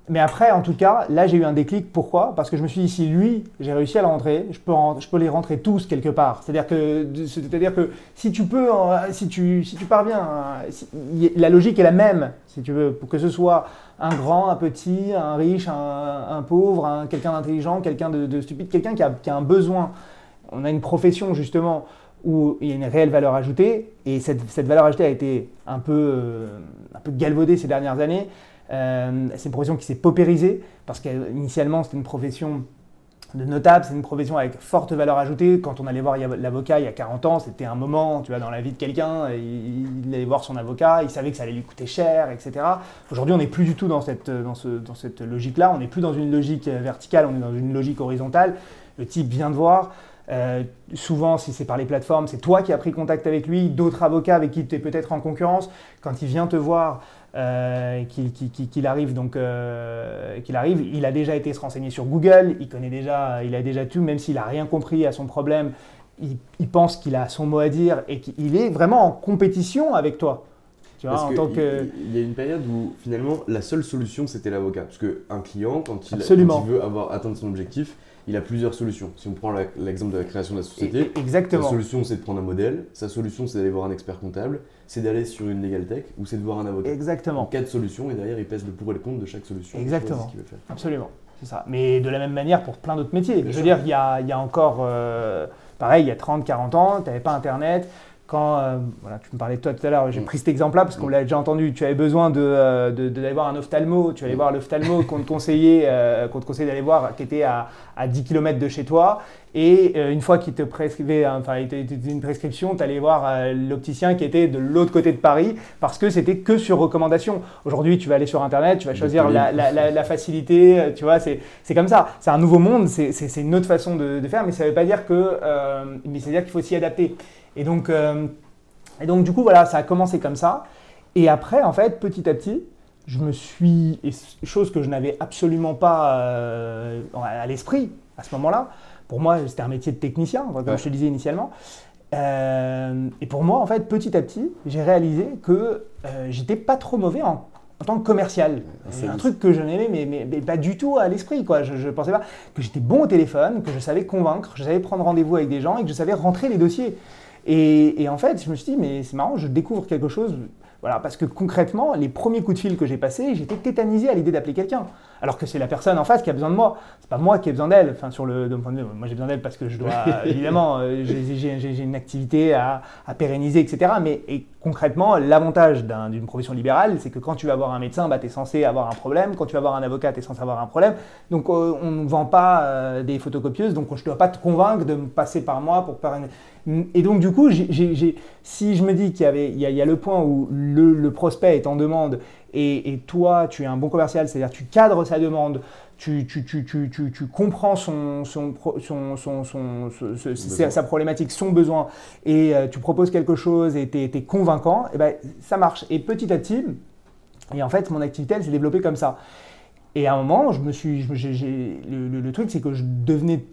Mais après, en tout cas, là, j'ai eu un déclic. Pourquoi? Parce que je me suis dit, si lui, j'ai réussi à le rentrer, je peux, les rentrer tous quelque part. C'est-à-dire que, si tu peux, si tu, parviens, la logique est la même, si tu veux, pour que ce soit un grand, un petit, un riche, un, pauvre, quelqu'un d'intelligent, quelqu'un de, stupide, quelqu'un qui a, un besoin. On a une profession justement où il y a une réelle valeur ajoutée, et cette, valeur ajoutée a été un peu, euh, un peu galvaudée ces dernières années. Euh, c'est une profession qui s'est paupérisée parce qu'initialement c'était une profession de notable, c'est une profession avec forte valeur ajoutée. Quand on allait voir l'avocat il y a 40 ans, c'était un moment, tu vois, dans la vie de quelqu'un, il allait voir son avocat, il savait que ça allait lui coûter cher, etc. Aujourd'hui, on n'est plus du tout dans cette, dans ce, dans cette logique-là, on n'est plus dans une logique verticale, on est dans une logique horizontale. Le type vient de voir, euh, souvent, si c'est par les plateformes, c'est toi qui as pris contact avec lui, d'autres avocats avec qui tu es peut-être en concurrence. Quand il vient te voir, euh, qu'il arrive donc euh, qu'il arrive, il a déjà été se renseigner sur Google, il connaît déjà, il a déjà tout, même s'il a rien compris à son problème, il, pense qu'il a son mot à dire et qu'il est vraiment en compétition avec toi. Tu vois, en tant que... Il y a une période où finalement la seule solution c'était l'avocat, parce qu'un client quand il, quand il veut avoir atteindre son objectif, il a plusieurs solutions. Si on prend l'exemple de la création de la société, Exactement. sa solution c'est de prendre un modèle, sa solution c'est d'aller voir un expert comptable, c'est d'aller sur une legal tech ou c'est de voir un avocat. Exactement. quatre solutions et derrière il pèse le pour et le contre de chaque solution. Exactement. Absolument. C'est ça. Mais de la même manière pour plein d'autres métiers. Je veux dire, il y a, il y a encore, euh, pareil, il y a 30, 40 ans, tu n'avais pas Internet, quand, euh, voilà, tu me parlais de toi tout à l'heure, j'ai mm. pris cet exemple-là parce qu'on mm. l'a déjà entendu, tu avais besoin d'aller euh, de, de, voir un ophtalmo, tu allais mm. voir l'ophtalmo qu'on te conseillait, euh, qu'on te conseillait d'aller voir, qui était à, à, 10 km de chez toi, et une fois qu'il te prescrivait, enfin, il une prescription, tu allais voir l'opticien qui était de l'autre côté de Paris, parce que c'était que sur recommandation. Aujourd'hui, tu vas aller sur Internet, tu vas choisir la, la, la, facilité, tu vois, c'est comme ça. C'est un nouveau monde, c'est une autre façon de, de, faire, mais ça ne veut pas dire que, mais c'est dire qu'il faut s'y adapter. Et donc, euh, et donc, du coup, voilà, ça a commencé comme ça. Et après, en fait, petit à petit, je me suis. chose que je n'avais absolument pas euh, à l'esprit à ce moment-là. Pour moi, c'était un métier de technicien, comme je te disais initialement. Euh, et pour moi, en fait, petit à petit, j'ai réalisé que j'étais pas trop mauvais en, en tant que commercial. C'est un truc que je n'aimais, mais, mais, pas du tout à l'esprit. quoi. Je ne pensais pas que j'étais bon au téléphone, que je savais convaincre, que je savais prendre rendez-vous avec des gens et que je savais rentrer les dossiers. Et, en fait, je me suis dit, mais c'est marrant, je découvre quelque chose. Voilà, parce que concrètement, les premiers coups de fil que j'ai passés, j'étais tétanisé à l'idée d'appeler quelqu'un. Alors que c'est la personne en face qui a besoin de moi. C'est pas moi qui ai besoin d'elle. Enfin, sur le, de point de vue, moi j'ai besoin d'elle parce que je dois, évidemment, euh, j'ai une activité à, pérenniser, etc. Mais et concrètement, l'avantage d'une profession libérale, c'est que quand tu vas voir un médecin, bah, tu es censé avoir un problème. Quand tu vas voir un avocat, tu es censé avoir un problème. Donc euh, on ne vend pas euh, des photocopieuses, donc je ne dois pas te convaincre de me passer par moi pour une et donc, du coup, si je me dis qu'il y, avait, il y, a, le point où le, prospect est en demande et, et toi, tu es un bon commercial, c'est-à-dire tu cadres sa demande, tu, tu, tu, tu, comprends son, son, son, son, sa, problématique, son besoin, et euh, tu proposes quelque chose et tu es, convaincant, et ben, ça marche. Et petit à petit, et en fait, mon activité, elle s'est développée comme ça. Et à un moment, je me suis, je j'ai- le, le- le truc, c'est que je devenais,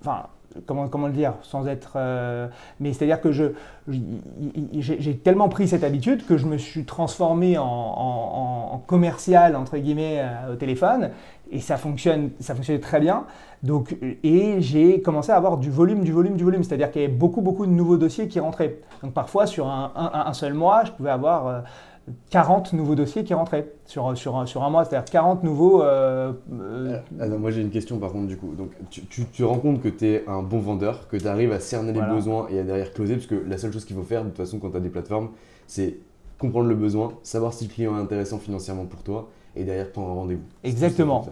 enfin, comment, comment le dire, sans être, euh, mais c'est-à-dire que je, j'ai tellement pris cette habitude que je me suis transformé en, en- en- commercial entre guillemets euh, au téléphone, et ça fonctionne, ça fonctionnait très bien. Donc, et j'ai commencé à avoir du volume, du volume, du volume, c'est-à-dire qu'il y avait beaucoup, beaucoup de nouveaux dossiers qui rentraient. Donc parfois sur un, un- un seul mois, je pouvais avoir euh, 40 nouveaux dossiers qui rentraient sur, sur, un- sur un mois, c'est-à-dire 40 nouveaux. euh, euh, Ah, non, moi j'ai une question par contre du coup. Donc tu, tu, tu rends compte que tu es un bon vendeur, que tu arrives à cerner Voilà. les besoins et à derrière closer, parce que la seule chose qu'il faut faire de toute façon quand tu as des plateformes, c'est comprendre le besoin, savoir si le client est intéressant financièrement pour toi et derrière prendre un rendez-vous. Exactement.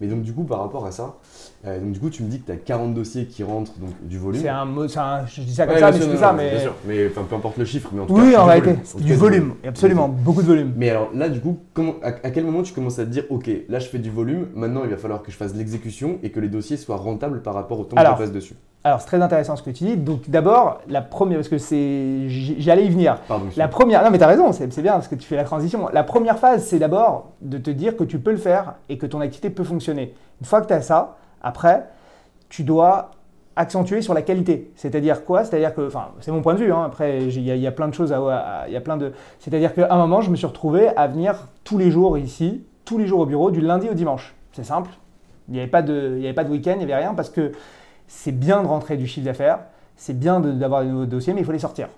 Mais donc du coup par rapport à ça, euh, donc du coup tu me dis que tu as 40 dossiers qui rentrent, donc du volume. c'est un mot, c'est un- je dis ça comme Ouais, ça, mais c'est ça, mais. Bien sûr, mais enfin, peu importe le chiffre, mais en tout Oui, cas. en du réalité, volume. En tout du volume, absolument, beaucoup de volume. Mais alors là, du coup, comment, à, à quel moment tu commences à te dire, ok, là je fais du volume, maintenant il va falloir que je fasse l'exécution et que les dossiers soient rentables par rapport au temps Alors, que je passe dessus? Alors, c'est très intéressant ce que tu dis. Donc, d'abord, la première, parce que c'est, j'allais y venir. Pardon. La première, non mais tu as raison, c'est c'est bien parce que tu fais la transition. La première phase, c'est d'abord de te dire que tu peux le faire et que ton activité peut fonctionner. Une fois que tu as ça, après, tu dois accentuer sur la qualité. C'est-à-dire quoi? C'est-à-dire que, enfin, c'est mon point de vue, hein, après, il y, y a plein de choses à... Il y a plein de... C'est-à-dire qu'à un moment, je me suis retrouvé à venir tous les jours ici, tous les jours au bureau, du lundi au dimanche. C'est simple. Il n'y avait pas de, il avait pas de week-end, il n'y avait rien parce que c'est bien de rentrer du chiffre d'affaires, c'est bien d'avoir des nouveaux dossiers, mais il faut les sortir.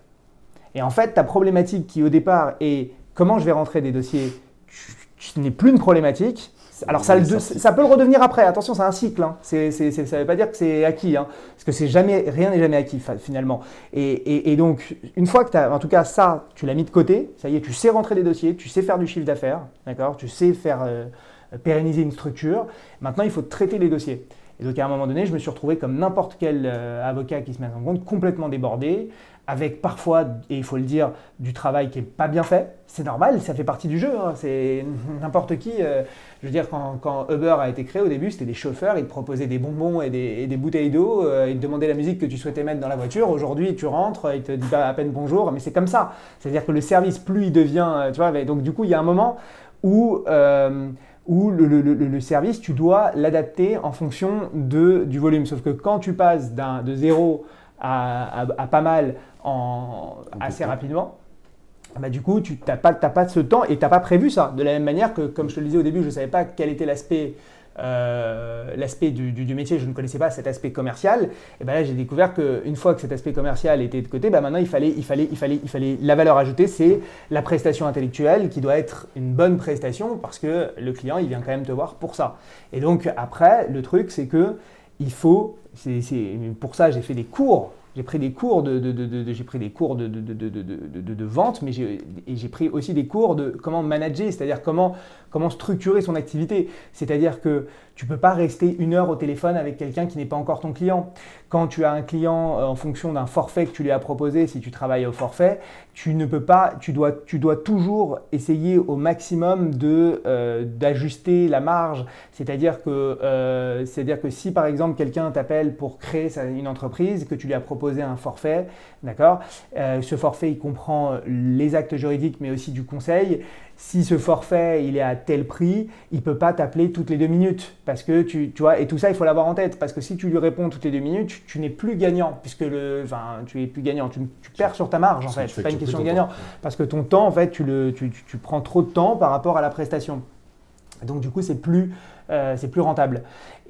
Et en fait, ta problématique qui au départ est comment je vais rentrer des dossiers, tu- tu n'es plus une problématique. Alors ça, le- ça peut le redevenir après. Attention, c'est un cycle. hein. Ça ne veut pas dire que c'est acquis, hein. parce que c'est jamais, rien n'est jamais acquis finalement. Et, et- et donc, une fois que tu as, en tout cas ça, tu l'as mis de côté, ça y est, tu sais rentrer des dossiers, tu sais faire du chiffre d'affaires, d'accord, tu sais faire euh, pérenniser une structure. Maintenant, il faut traiter les dossiers. Et donc à un moment donné, je me suis retrouvé comme n'importe quel euh, avocat qui se met en compte, complètement débordé, avec parfois, et il faut le dire, du travail qui n'est pas bien fait. C'est normal, ça fait partie du jeu. hein. C'est n'importe qui. euh, je veux dire, quand, quand Uber a été créé au début, c'était des chauffeurs, ils te proposaient des bonbons et des, des bouteilles d'eau, euh, ils te demandaient la musique que tu souhaitais mettre dans la voiture. Aujourd'hui, tu rentres, ils te disent pas à peine bonjour, mais c'est comme ça. C'est-à-dire que le service, plus il devient, euh, tu vois, donc du coup, il y a un moment où où le, le- le- service, tu dois l'adapter en fonction de, du volume. Sauf que quand tu passes de zéro à- à pas mal en, assez rapidement, bah, du coup, tu n'as pas, pas ce temps et tu n'as pas prévu ça. De la même manière que, comme je te le disais au début, je ne savais pas quel était l'aspect euh, l'aspect du, du- du métier, je ne connaissais pas cet aspect commercial. Et ben là, j'ai découvert qu'une fois que cet aspect commercial était de côté, bah maintenant, il fallait, il, fallait, il, fallait, il fallait la valeur ajoutée, c'est la prestation intellectuelle qui doit être une bonne prestation parce que le client, il vient quand même te voir pour ça. Et donc, après, le truc, c'est que il faut, c'est, c'est- pour ça, j'ai fait des cours. J'ai pris des cours de, vente, mais j'ai pris aussi des cours de comment manager, c'est-à-dire comment, comment structurer son activité. C'est-à-dire que tu peux pas rester une heure au téléphone avec quelqu'un qui n'est pas encore ton client. Quand tu as un client euh, en fonction d'un forfait que tu lui as proposé, si tu travailles au forfait, tu ne peux pas, tu dois, tu dois toujours essayer au maximum de euh, d'ajuster la marge. C'est-à-dire que, euh, c'est-à-dire que si par exemple quelqu'un t'appelle pour créer une entreprise, que tu lui as proposé un forfait, d'accord, euh, ce forfait il comprend les actes juridiques mais aussi du conseil. Si ce forfait il est à tel prix, il peut pas t'appeler toutes les deux minutes parce que tu, tu vois et tout ça il faut l'avoir en tête parce que si tu lui réponds toutes les deux minutes, tu, tu n'es plus gagnant puisque le, enfin tu es plus gagnant, tu, tu perds sur ta marge en fait. C'est pas une question de gagnant temps. parce que ton temps en fait tu le, tu, tu- tu prends trop de temps par rapport à la prestation. Donc du coup, c'est plus, euh, c'est plus rentable.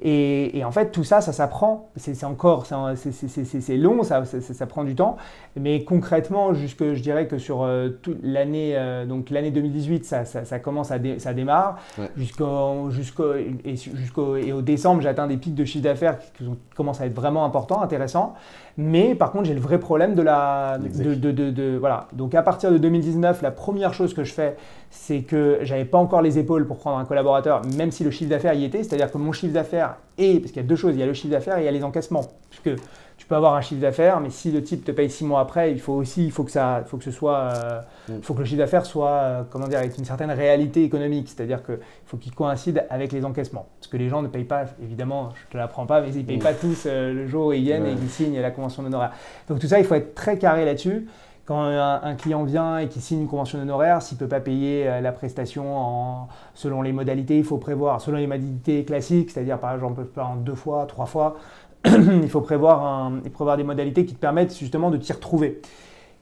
Et, et en fait, tout ça, ça s'apprend. C'est encore, c'est long, ça, ça, ça- ça prend du temps. Mais concrètement, jusque, je dirais que sur euh, l'année, euh, donc l'année 2018, ça, commence à, dé- ça démarre. Ouais. Jusqu'au, jusqu'au, et, jusqu'au, et au décembre, j'atteins des pics de chiffre d'affaires qui, commencent à être vraiment importants, intéressants. Mais par contre, j'ai le vrai problème de la, L'exec. de, de- de- de- voilà. Donc à partir de 2019, la première chose que je fais, c'est que j'avais pas encore les épaules pour prendre un collaborateur, même si le chiffre d'affaires y était. C'est-à-dire que mon chiffre d'affaires et, parce qu'il y a deux choses, il y a le chiffre d'affaires et il y a les encaissements. Puisque tu peux avoir un chiffre d'affaires, mais si le type te paye six mois après, il faut aussi, il faut que ça, faut que ce soit, euh, Mm. faut que le chiffre d'affaires soit, euh, comment dire, avec une certaine réalité économique, c'est-à-dire qu'il faut qu'il coïncide avec les encaissements. Parce que les gens ne payent pas, évidemment, je te l'apprends pas, mais ils ne payent Mm. pas tous euh, le jour où ils viennent Ouais. et qu'ils signent la convention d'honoraires. Donc tout ça, il faut être très carré là-dessus. Quand un, client vient et qu'il signe une convention d'honoraires, s'il ne peut pas payer euh, la prestation selon les modalités, il faut prévoir, selon les modalités classiques, c'est-à-dire par exemple en deux fois, trois fois, il faut prévoir, des modalités qui te permettent justement de t'y retrouver.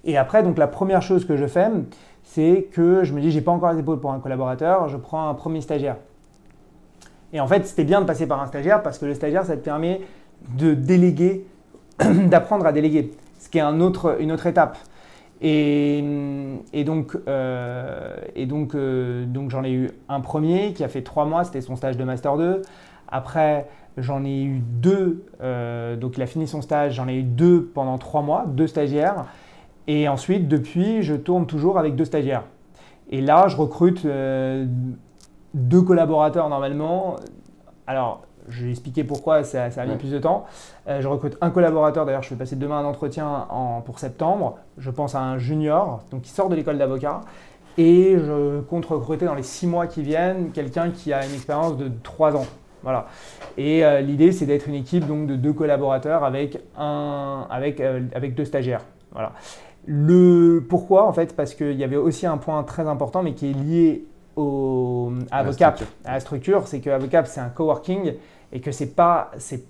Et après, donc la première chose que je fais, c'est que je me dis, j'ai pas encore les épaules pour un collaborateur, je prends un premier stagiaire. Et en fait, c'était bien de passer par un stagiaire parce que le stagiaire, ça te permet de déléguer, d'apprendre à déléguer, ce qui est une autre étape. Et, donc, euh, donc, euh, donc j'en ai eu un premier qui a fait trois mois, c'était son stage de Master 2. Après, j'en ai eu deux, euh, donc il a fini son stage, j'en ai eu deux pendant trois mois, deux stagiaires. Et ensuite, depuis, je tourne toujours avec deux stagiaires. Et là, je recrute deux collaborateurs normalement. Alors, je vais expliquer pourquoi ça, ça a mis Ouais. plus de temps. Euh, je recrute un collaborateur, d'ailleurs, je vais passer demain un entretien en- pour septembre. Je pense à un junior, donc qui sort de l'école d'avocat. Et je compte recruter dans les six mois qui viennent quelqu'un qui a une expérience de trois ans. Voilà. Et euh, l'idée, c'est d'être une équipe donc, de deux collaborateurs avec, un, avec, euh, avec deux stagiaires. Voilà. Le pourquoi, en fait, parce qu'il y avait aussi un point très important, mais qui est lié au, à Avocap, structure. à la structure, c'est que Avocap, c'est un coworking et que c'est pas, c'est,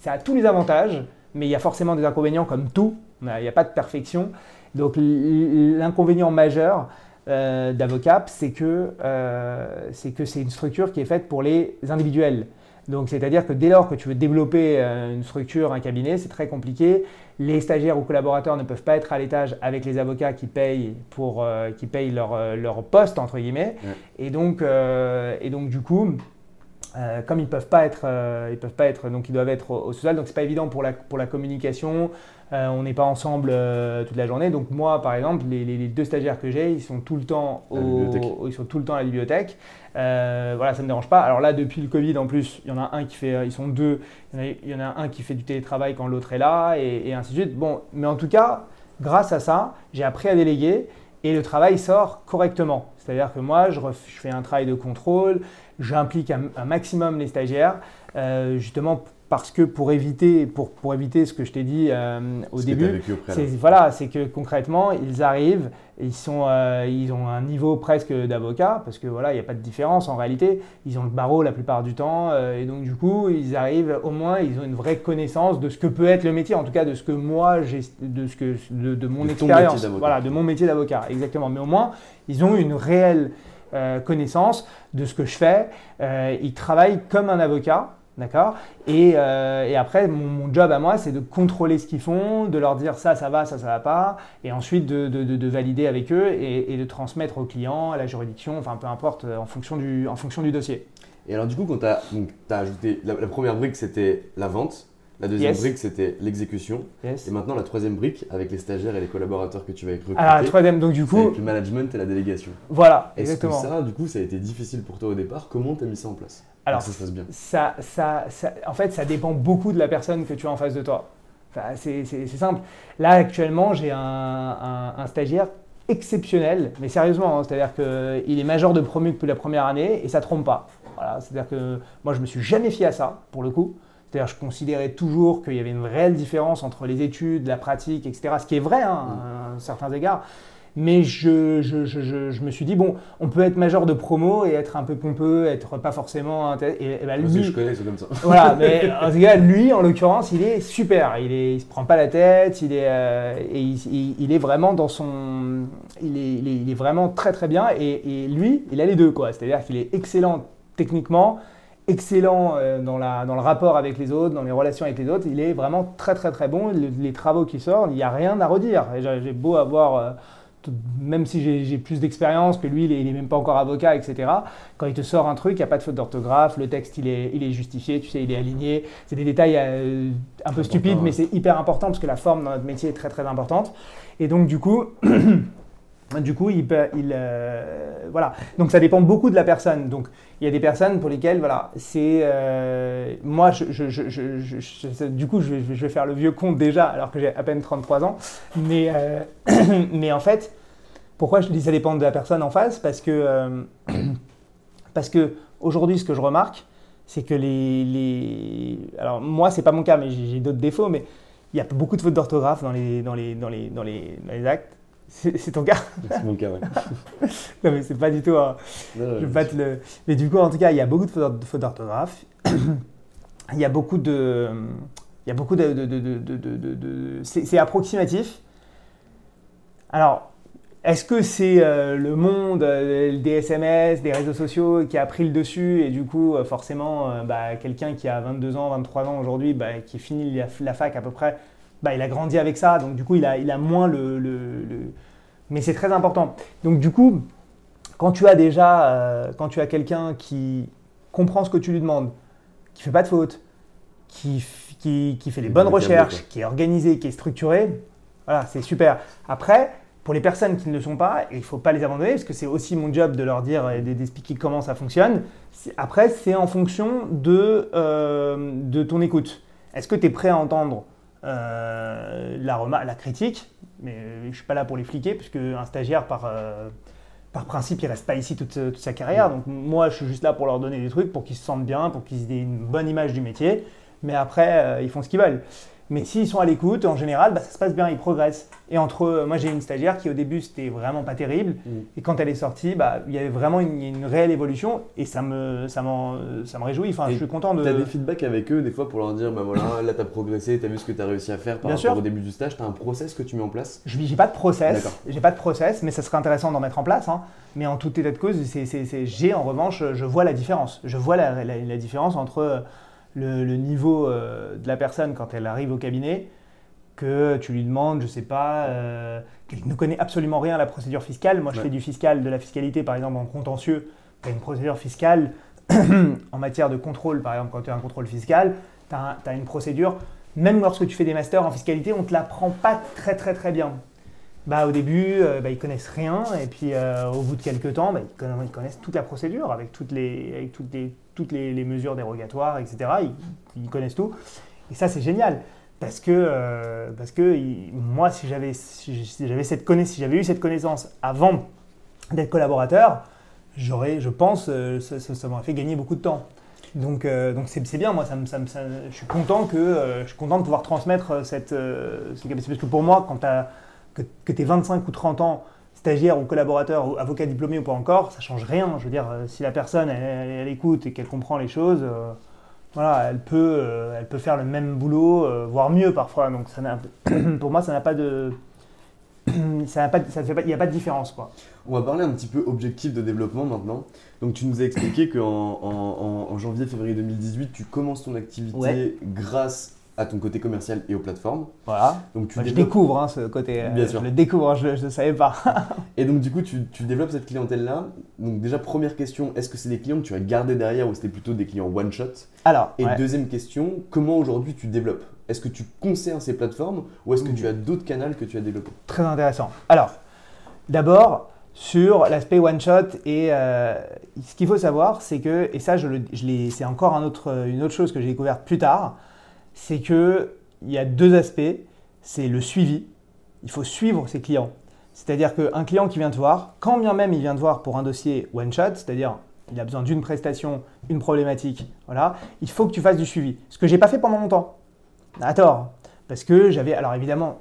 ça a tous les avantages, mais il y a forcément des inconvénients comme tout. Il n'y a pas de perfection. Donc l'inconvénient majeur euh, d'Avocap, c'est que euh, c'est que c'est une structure qui est faite pour les individuels. Donc c'est-à-dire que dès lors que tu veux développer euh, une structure, un cabinet, c'est très compliqué. Les stagiaires ou collaborateurs ne peuvent pas être à l'étage avec les avocats qui payent, pour, euh, qui payent leur, leur poste, entre guillemets. Ouais. Et, donc, et donc du coup, euh, comme ils peuvent pas être, euh, ils peuvent pas être, donc ils doivent être au, au sous-sol, donc c'est pas évident pour la, pour la communication. Euh, on n'est pas ensemble toute la journée. Donc moi, par exemple, les, les- deux stagiaires que j'ai, ils sont tout le temps À la au, bibliothèque. ils sont tout le temps à la bibliothèque. Voilà, ça ne me dérange pas. Alors là, depuis le Covid, en plus, il y en a un qui fait, ils sont deux. Il y en a, un qui fait du télétravail quand l'autre est là, et, et ainsi de suite. Bon, mais en tout cas, grâce à ça, j'ai appris à déléguer et le travail sort correctement. C'est-à-dire que moi, je fais un travail de contrôle, j'implique un, un maximum les stagiaires, euh, justement parce que pour éviter, pour, pour éviter ce que je t'ai dit euh, au Ce début, c'est préalable. voilà, c'est que concrètement, ils arrivent, ils, sont, euh, ils ont un niveau presque d'avocat, parce que voilà, il n'y a pas de différence en réalité. Ils ont le barreau la plupart du temps, euh, et donc du coup, ils arrivent, au moins, ils ont une vraie connaissance de ce que peut être le métier, en tout cas de ce que moi, j'ai, de, ce que, de, de mon De expérience, voilà, de mon métier d'avocat, exactement. Mais au moins, ils ont une réelle euh, connaissance de ce que je fais. Euh, ils travaillent comme un avocat. D'accord? Et, euh, et après, mon, job à moi, c'est de contrôler ce qu'ils font, de leur dire ça, ça va, ça, ça va pas, et ensuite de, de- de- de valider avec eux et, de transmettre au client, à la juridiction, enfin peu importe, euh, en fonction du, en fonction du dossier. Et alors du coup, quand tu as, ajouté, la première brique c'était la vente, la deuxième Yes. brique c'était l'exécution, Yes. et maintenant la troisième brique avec les stagiaires et les collaborateurs que tu vas recruter, Alors, la troisième, donc du coup, avec le management et la délégation. voilà, Est-ce que exactement. ça, du coup, ça a été difficile pour toi au départ? Comment tu as mis ça en place? Alors, que ça se passe bien. ça, ça, ça- en fait, ça dépend beaucoup de la personne que tu as en face de toi. Enfin, c'est c'est- c'est simple. Là, actuellement, j'ai un, un- un stagiaire exceptionnel, mais sérieusement, hein, c'est-à-dire qu'il est major de promu depuis la première année et ça trompe pas. Voilà, c'est-à-dire que moi, je me suis jamais fié à ça, pour le coup. C'est-à-dire je considérais toujours qu'il y avait une réelle différence entre les études, la pratique, etc. Ce qui est vrai hein, à certains égards. Mais je, je, je, je, je me suis dit, bon, on peut être major de promo et être un peu pompeux, être pas forcément... Et, et Parce que lui, je connais, c'est comme ça. voilà, mais en tout cas, lui, en l'occurrence, il est super. Il, est, il se prend pas la tête, il est, euh, et il, il- il est vraiment dans son. Il est, il est, il est vraiment très très bien. Et, et lui, il a les deux, quoi. C'est-à-dire qu'il est excellent techniquement, excellent euh, dans, la, dans le rapport avec les autres, dans les relations avec les autres. Il est vraiment très très très bon. Le- les travaux qui sortent, il n'y a rien à redire. J'ai beau avoir. euh, tout- même si j'ai- plus d'expérience que lui, il est, il est même pas encore avocat, etc. Quand il te sort un truc, il n'y a pas de faute d'orthographe, le texte il est, il est justifié, tu sais, il est aligné. C'est des détails euh, un peu stupides, mais c'est hyper important parce que la forme dans notre métier est très très importante. Et donc du coup, Du coup, il, euh, voilà. Donc ça dépend beaucoup de la personne. Donc il y a des personnes pour lesquelles, voilà, c'est euh, moi, je, du coup, je vais, faire le vieux compte déjà, alors que j'ai à peine 33 ans. Mais, euh, mais en fait, pourquoi je dis ça dépend de la personne en face? Parce que, parce que aujourd'hui, ce que je remarque, c'est que les, les, alors moi, c'est pas mon cas, mais j'ai j'ai d'autres défauts, mais il y a beaucoup de fautes d'orthographe dans les, dans les, dans les, dans les, dans les actes. C'est ton cas? C'est mon cas, ouais. Non, mais c'est pas du tout. un- Non, non, je vais pas te le. Mais du coup, en tout cas, il y a beaucoup de fautes d'orthographe. il y a beaucoup de. Il y a beaucoup de. c'est approximatif. Alors, est-ce que c'est euh, le monde euh, des SMS, des réseaux sociaux qui a pris le dessus et du coup, euh, forcément, bah, quelqu'un qui a 22 ans, 23 ans aujourd'hui, bah, qui finit la, la fac à peu près, bah, il a grandi avec ça, donc du coup, il a, il a moins le- le- le... Mais c'est très important. Donc du coup, quand tu as déjà, euh, quand tu as quelqu'un qui comprend ce que tu lui demandes, qui fait pas de fautes, qui, qui, qui fait est bonnes recherches, qui est organisé, qui est structuré, voilà, c'est super. Après, pour les personnes qui ne le sont pas, il ne faut pas les abandonner, parce que c'est aussi mon job de leur dire et d'expliquer comment ça fonctionne. Après, c'est en fonction de, euh, de ton écoute. Est-ce que tu es prêt à entendre euh, la, la critique Mais euh, je ne suis pas là pour les fliquer, puisque un stagiaire, par, euh, par principe, il reste pas ici toute, toute sa carrière. Donc moi, je suis juste là pour leur donner des trucs, pour qu'ils se sentent bien, pour qu'ils aient une bonne image du métier. Mais après, euh, ils font ce qu'ils veulent. Mais s'ils sont à l'écoute, en général, bah, ça se passe bien, ils progressent. Et entre eux, moi j'ai une stagiaire qui au début c'était vraiment pas terrible, Mm. et quand elle est sortie, bah, il y avait vraiment une, une réelle évolution, et ça me, ça m'en- ça me réjouit. Enfin, Et je suis content de. T'as des feedbacks avec eux des fois pour leur dire bah voilà là t'as progressé, t'as vu ce que t'as réussi à faire par Bien rapport sûr. au début du stage, t'as un process que tu mets en place? Je j'ai pas de process, j'ai pas de process, mais ça serait intéressant d'en mettre en place. hein. Mais en tout état de cause, j'ai en revanche, je vois la différence. Je vois la, la- la différence entre le, le niveau euh, de la personne quand elle arrive au cabinet, que tu lui demandes, je sais pas, euh, qu'elle ne connaît absolument rien à la procédure fiscale. Moi, je Ouais. fais du fiscal, de la fiscalité, par exemple, en contentieux. Tu as une procédure fiscale en matière de contrôle, par exemple, quand tu as un contrôle fiscal, tu as, une procédure. Même lorsque tu fais des masters en fiscalité, on ne te l'apprend pas très très très bien. Bah, au début, euh, bah, ils connaissent rien, et puis euh, au bout de quelques temps, bah, ils, connaissent, toute la procédure, avec toutes les, avec toutes les, toutes les, mesures dérogatoires, etc. Ils, connaissent tout. Et ça, c'est génial. Parce que, euh, parce que moi, si j'avais si si eu cette connaissance avant d'être collaborateur, j'aurais, je pense, euh, ça, m'aurait fait gagner beaucoup de temps. Donc, donc c'est, bien, moi, ça me, ça me- je suis content que je suis content de pouvoir transmettre cette, cette capacité. Parce que pour moi, quand t'as- que, que tu es 25 ou 30 ans, stagiaire ou collaborateur ou avocat diplômé ou pas encore, ça change rien. Je veux dire, euh, si la personne elle, elle- elle écoute et qu'elle comprend les choses, euh, voilà, elle peut, euh, elle peut faire le même boulot, euh, voire mieux parfois. Donc ça n'a- pour moi, ça n'a pas de, ça n'a pas, de- ça fait pas, il n'y a pas de différence quoi. On va parler un petit peu objectif de développement maintenant. Donc tu nous as expliqué qu'en en, en- en janvier-février 2018, tu commences ton activité Ouais. grâce à ton côté commercial et aux plateformes. Voilà. Donc tu Moi, je développes- découvre hein, ce côté. euh, Bien sûr. Je le découvre, je ne savais pas. Et donc du coup, tu, tu développes cette clientèle-là. Donc déjà, première question, est-ce que c'est des clients que tu as gardés derrière ou c'était plutôt des clients one-shot? Alors, Et ouais. deuxième question, comment aujourd'hui tu développes? Est-ce que tu conserves ces plateformes ou est-ce que tu as d'autres canaux que tu as développés? Très intéressant. Alors, d'abord, sur l'aspect one-shot, et euh, ce qu'il faut savoir, c'est que, et ça, je je c'est encore un autre, une autre chose que j'ai découverte plus tard, c'est qu'il y a deux aspects. C'est le suivi. Il faut suivre ses clients. C'est-à-dire qu'un client qui vient te voir, quand bien même il vient te voir pour un dossier one-shot, c'est-à-dire il a besoin d'une prestation, une problématique, voilà, il faut que tu fasses du suivi. Ce que j'ai pas fait pendant longtemps. À tort. Parce que j'avais, alors évidemment,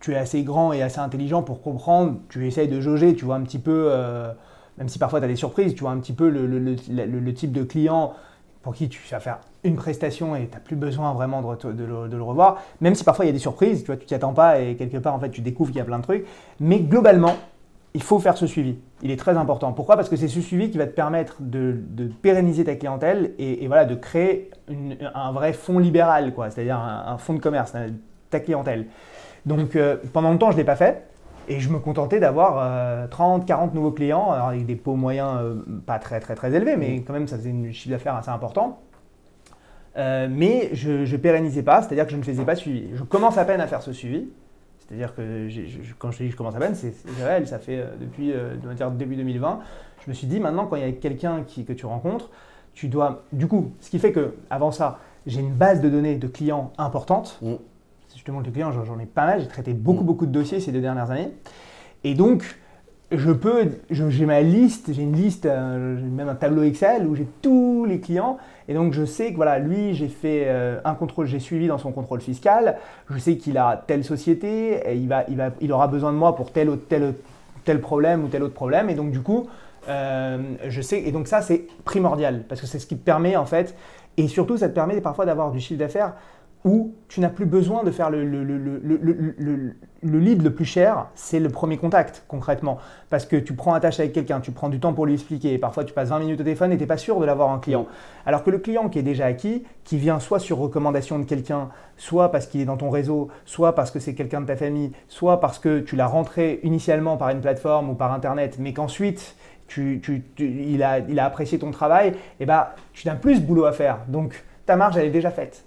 tu, es assez grand et assez intelligent pour comprendre, tu essayes de jauger, tu vois un petit peu, euh, même si parfois tu as des surprises, tu vois un petit peu le type de client pour qui tu vas faire une prestation et tu n'as plus besoin vraiment de, le, revoir, même si parfois il y a des surprises, tu vois, tu t'y attends pas et quelque part en fait tu découvres qu'il y a plein de trucs, mais globalement, il faut faire ce suivi. Il est très important. Pourquoi? Parce que c'est ce suivi qui va te permettre de, pérenniser ta clientèle et, voilà, de créer un vrai fonds libéral, quoi, c'est-à-dire un, un fonds de commerce, ta clientèle. Donc euh, pendant longtemps, je ne l'ai pas fait. Et je me contentais d'avoir euh, 30, 40 nouveaux clients, alors avec des pots moyens euh, pas très très très élevés, mais quand même ça faisait un chiffre d'affaires assez important. Euh, mais je ne pérennisais pas, c'est-à-dire que je ne faisais pas suivi. Je commence à peine à faire ce suivi, C'est-à-dire que je- quand je te dis que je commence à peine, c'est réel, ça fait euh, depuis euh, on va dire début 2020. Je me suis dit maintenant, quand il y a quelqu'un que tu rencontres, tu dois. Du coup, ce qui fait que avant ça, j'ai une base de données de clients importante. Mm. Si je te montre les clients, j'en ai pas mal. J'ai traité beaucoup, Mm. beaucoup de dossiers ces deux dernières années. Et donc, je peux, j'ai ma liste, j'ai une liste, euh, j'ai même un tableau Excel où j'ai tous les clients. Et donc, je sais que voilà, lui, j'ai fait euh, un contrôle, j'ai suivi dans son contrôle fiscal. Je sais qu'il a telle société, et il, va, il, va, il aura besoin de moi pour tel, autre- tel, tel problème ou tel autre problème. Et donc, du coup, euh, je sais. Et donc, ça, c'est primordial parce que c'est ce qui te permet, en fait, et surtout, ça te permet parfois d'avoir du chiffre d'affaires où tu n'as plus besoin de faire le, le, le, le, le- le- le- le lead le plus cher, c'est le premier contact concrètement. Parce que tu prends un tâche avec quelqu'un, tu prends du temps pour lui expliquer, et parfois tu passes 20 minutes au téléphone et tu n'es pas sûr de l'avoir en client. Alors que le client qui est déjà acquis, qui vient soit sur recommandation de quelqu'un, soit parce qu'il est dans ton réseau, soit parce que c'est quelqu'un de ta famille, soit parce que tu l'as rentré initialement par une plateforme ou par Internet, mais qu'ensuite tu, tu- tu- il, a, il a apprécié ton travail, et bah, tu n'as plus ce boulot à faire. Donc ta marge, elle est déjà faite.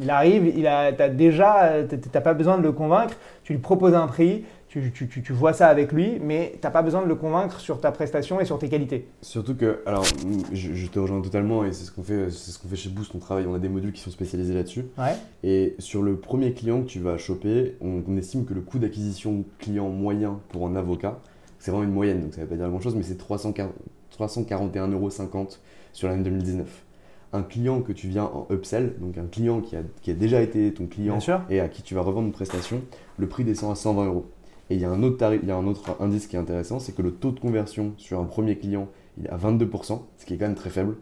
Il arrive, il a, t'as déjà, t'as pas besoin de le convaincre, tu lui proposes un prix, tu, tu- tu- tu vois ça avec lui, mais t'as pas besoin de le convaincre sur ta prestation et sur tes qualités. Surtout que, alors, je, je te rejoins totalement et c'est ce qu'on fait, c'est ce qu'on fait chez Boost. On travaille, on a des modules qui sont spécialisés là-dessus. Ouais. Et sur le premier client que tu vas choper, on, on estime que le coût d'acquisition client moyen pour un avocat, c'est vraiment une moyenne, donc ça ne veut pas dire grand-chose, mais c'est 340 341,50 euros sur l'année 2019. Un client que tu viens en upsell, donc un client qui a, qui a déjà été ton client et à qui tu vas revendre une prestation, le prix descend à 120 euros. Et il y a un autre tarif, il y a un autre indice qui est intéressant, c'est que le taux de conversion sur un premier client, il est à 22%, ce qui est quand même très faible.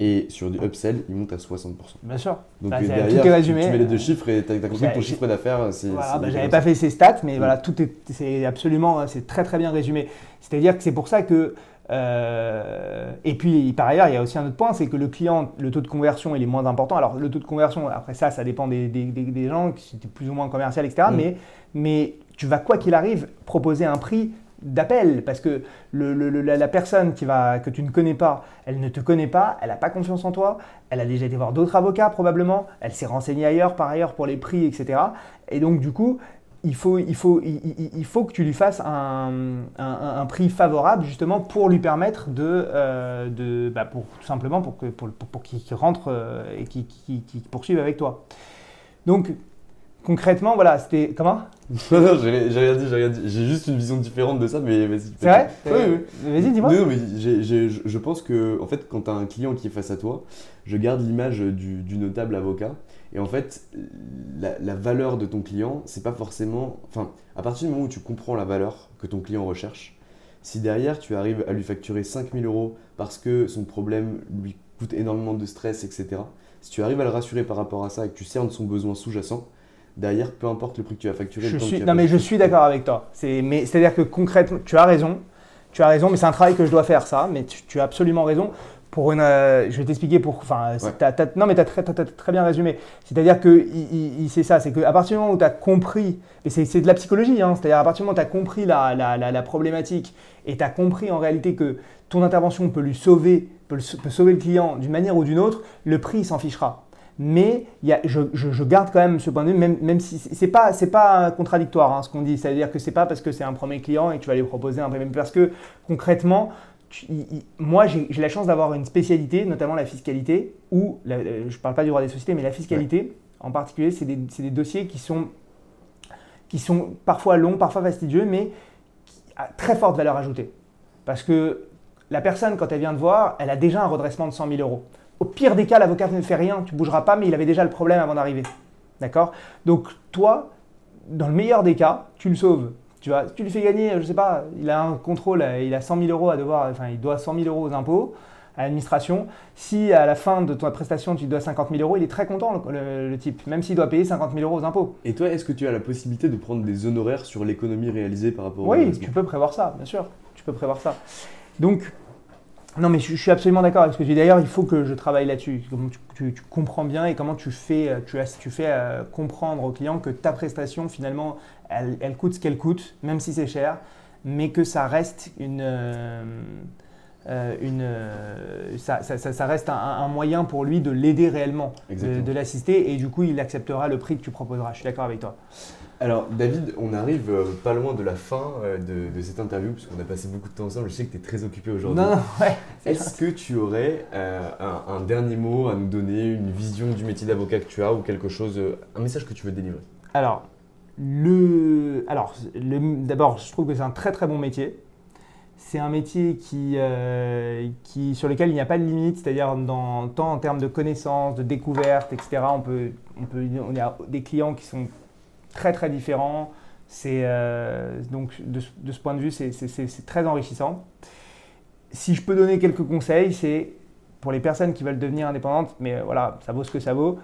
Et sur du upsell, il monte à 60%. Bien sûr. Donc Bah, euh, derrière, tout est résumé. tu mets les deux chiffres et tu as, compris que ton j'ai- chiffre d'affaires, c'est. Voilà, bah, j'avais pas fait ces stats, mais Mm. voilà, tout est, c'est absolument, c'est très très bien résumé. C'est-à-dire que c'est pour ça que, euh, et puis par ailleurs, il y a aussi un autre point, c'est que le client, le taux de conversion, il est moins important. Alors le taux de conversion, après ça, ça dépend des, des, des- des gens, qui étaient plus ou moins commercial, etc. Mm. Mais, mais tu vas quoi qu'il arrive proposer un prix d'appel parce que le- le- le- la, la personne qui va, que tu ne connais pas, elle ne te connaît pas, elle n'a pas confiance en toi, elle a déjà été voir d'autres avocats probablement, elle s'est renseignée ailleurs par ailleurs pour les prix, etc. Et donc du coup, il faut, il faut, il, faut que tu lui fasses un, un- un prix favorable justement pour lui permettre de, euh, de bah, pour, tout simplement pour, que, pour, pour- pour qu'il rentre euh, et qu'il poursuive avec toi. Donc concrètement, voilà, c'était comment? Non, non, j'ai rien dit, j'ai rien dit. J'ai juste une vision différente de ça, mais vas-y. C'est vrai? Oui, oui. Vas-y, dis-moi. Non, mais j'ai- je je pense que, en fait, quand tu as un client qui est face à toi, je garde l'image du, du notable avocat. Et en fait, la, la valeur de ton client, c'est pas forcément. Enfin, à partir du moment où tu comprends la valeur que ton client recherche, si derrière tu arrives à lui facturer 5000 euros parce que son problème lui coûte énormément de stress, etc., si tu arrives à le rassurer par rapport à ça et que tu cernes son besoin sous-jacent, derrière, peu importe le prix que tu vas facturer, Je le temps que suis, tu vas non mais je suis d'accord avec toi. C'est-à-dire que concrètement, tu as raison. Tu as raison, mais c'est un travail que je dois faire ça. Mais tu, tu as absolument raison. Pour une, euh, je vais t'expliquer pour. Enfin, c'est- Ouais. t'as- t'as- non mais tu as très, très bien résumé. C'est-à-dire que il- c'est ça, c'est qu'à partir du moment où tu as compris, et c'est, c'est de la psychologie, hein, c'est-à-dire à partir du moment où tu as compris la, la- la- la problématique et tu as compris en réalité que ton intervention peut lui sauver, peut, le- peut sauver le client d'une manière ou d'une autre, le prix il s'en fichera. Mais il y a- je, je- je garde quand même ce point de vue, même, même si c'est- pas, c'est pas contradictoire hein, ce qu'on dit. C'est-à-dire que c'est pas parce que c'est un premier client et que tu vas lui proposer un même parce que concrètement, moi j'ai la chance d'avoir une spécialité, notamment la fiscalité, ou la- la- je parle pas du droit des sociétés, mais la fiscalité en particulier, c'est des, dossiers qui sont, qui sont parfois longs, parfois fastidieux, mais qui- à très forte valeur ajoutée. Parce que la personne, quand elle vient te voir, elle a déjà un redressement de 100 000 euros. Au pire des cas, l'avocat ne fait rien, tu bougeras pas, mais il avait déjà le problème avant d'arriver. D'accord? Donc toi, dans le meilleur des cas, tu le sauves. Tu vois, tu lui fais gagner, je sais pas, il a un contrôle, il a 100 000 euros à devoir, enfin il doit 100 000 euros aux impôts, à l'administration. Si à la fin de ta prestation tu dois 50 000 euros, il est très content le, le- le type, même s'il doit payer 50 000 euros aux impôts. Et toi, est-ce que tu as la possibilité de prendre des honoraires sur l'économie réalisée par rapport au Oui, tu peux prévoir ça, bien sûr. Tu peux prévoir ça. Donc, non, mais je, suis absolument d'accord avec ce que tu dis. D'ailleurs, il faut que je travaille là-dessus. Comment tu, tu- tu comprends bien et comment tu fais, tu, as- tu fais euh, comprendre au client que ta prestation, finalement, elle, elle coûte ce qu'elle coûte, même si c'est cher, mais que ça reste une, euh, une, ça, ça, reste un, moyen pour lui de l'aider réellement, de l'assister, et du coup, il acceptera le prix que tu proposeras. Je suis d'accord avec toi. Alors, David, on arrive euh, pas loin de la fin euh, de, cette interview, puisqu'on a passé beaucoup de temps ensemble. Je sais que tu es très occupé aujourd'hui. Non, ouais. Est-ce que tu aurais euh, un, dernier mot à nous donner, une vision du métier d'avocat que tu as, ou quelque chose, un message que tu veux délivrer? Alors, alors d'abord, je trouve que c'est un très très bon métier. C'est un métier qui, qui, sur lequel il n'y a pas de limite, c'est-à-dire tant en termes de connaissances, de découvertes, etc. On, peut, on, a des clients qui sont très très différent. C'est euh, donc de, ce point de vue, c'est très enrichissant. Si je peux donner quelques conseils, c'est pour les personnes qui veulent devenir indépendantes, mais euh, voilà, ça vaut ce que ça vaut.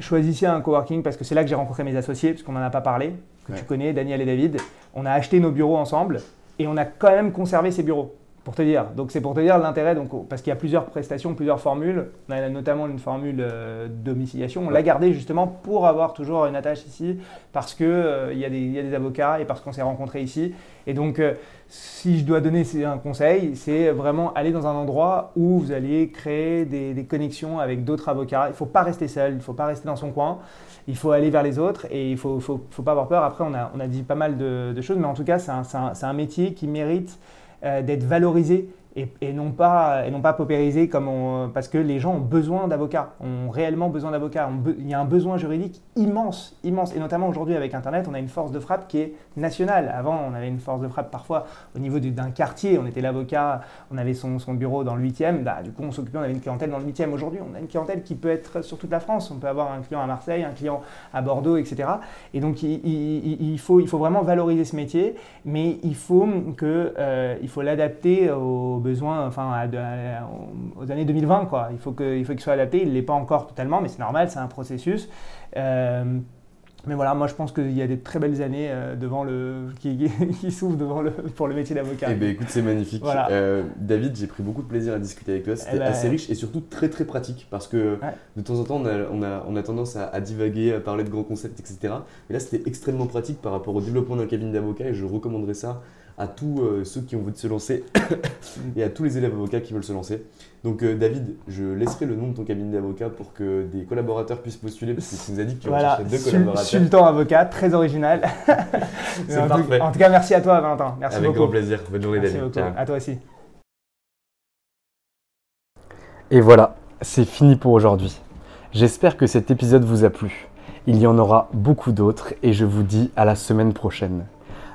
Choisissez un coworking parce que c'est là que j'ai rencontré mes associés, parce qu'on n'en a pas parlé, que tu connais, Daniel et David. On a acheté nos bureaux ensemble et on a quand même conservé ces bureaux. Pour te dire. Donc c'est pour te dire l'intérêt, donc, parce qu'il y a plusieurs prestations, plusieurs formules. On a notamment une formule euh, domiciliation. On l'a gardée justement pour avoir toujours une attache ici, parce qu'il euh, y, a des avocats et parce qu'on s'est rencontrés ici. Et donc, euh, si je dois donner un conseil, c'est vraiment aller dans un endroit où vous allez créer des, connexions avec d'autres avocats. Il ne faut pas rester seul, il ne faut pas rester dans son coin. Il faut aller vers les autres et il ne faut, faut, pas avoir peur. Après, on a, on a dit pas mal de, de choses, mais en tout cas, c'est un, un, un métier qui mérite d'être valorisé et, non pas, et non pas comme parce que les gens ont besoin d'avocats, ont réellement besoin d'avocats. Il y a un besoin juridique immense, immense. Et notamment aujourd'hui avec Internet, on a une force de frappe qui est nationale. Avant, on avait une force de frappe parfois au niveau d'un quartier. On était l'avocat, on avait son, son, bureau dans le 8e. Bah, du coup, on s'occupait, on avait une clientèle dans le 8e. Aujourd'hui, on a une clientèle qui peut être sur toute la France. On peut avoir un client à Marseille, un client à Bordeaux, etc. Et donc, il, faut, il faut vraiment valoriser ce métier, mais il faut euh, il faut l'adapter aux besoins, enfin, aux années 2020. Quoi. Il faut qu'il soit adapté. Il ne l'est pas encore totalement, mais c'est normal, c'est un processus. Euh, mais voilà, moi je pense qu'il y a des très belles années euh, devant le, qui, qui s'ouvrent devant le, pour le métier d'avocat. Eh bien écoute, c'est magnifique. Euh, David, j'ai pris beaucoup de plaisir à discuter avec toi. C'était eh ben, assez riche et surtout très très pratique parce que de temps en temps on a, on a, on a tendance à, à, divaguer, à parler de grands concepts, etc. Mais là c'était extrêmement pratique par rapport au développement d'un cabinet d'avocat et je recommanderais ça à tous euh, ceux qui ont envie de se lancer et à tous les élèves avocats qui veulent se lancer. Donc euh, David, je laisserai le nom de ton cabinet d'avocat pour que des collaborateurs puissent postuler parce que tu nous as dit que tu voilà, deux collaborateurs. Sultan avocat, très original. C'est parfait. en tout cas, merci à toi Valentin. Merci Avec beaucoup. grand plaisir. Bonne journée merci David. Beaucoup. À toi aussi. Et voilà, c'est fini pour aujourd'hui. J'espère que cet épisode vous a plu. Il y en aura beaucoup d'autres et je vous dis à la semaine prochaine.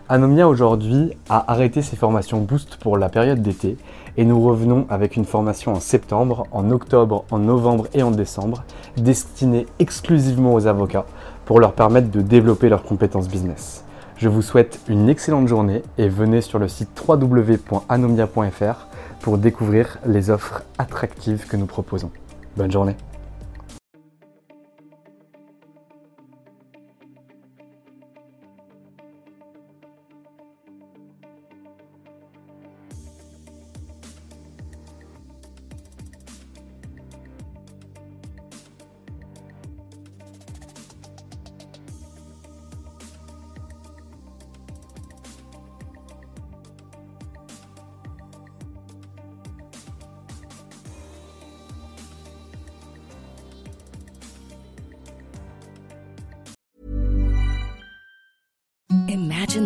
Anomia aujourd'hui a arrêté ses formations Boost pour la période d'été et nous revenons avec une formation en septembre, en octobre, en novembre et en décembre destinée exclusivement aux avocats pour leur permettre de développer leurs compétences business. Je vous souhaite une excellente journée et venez sur le site www.anomia.fr pour découvrir les offres attractives que nous proposons. Bonne journée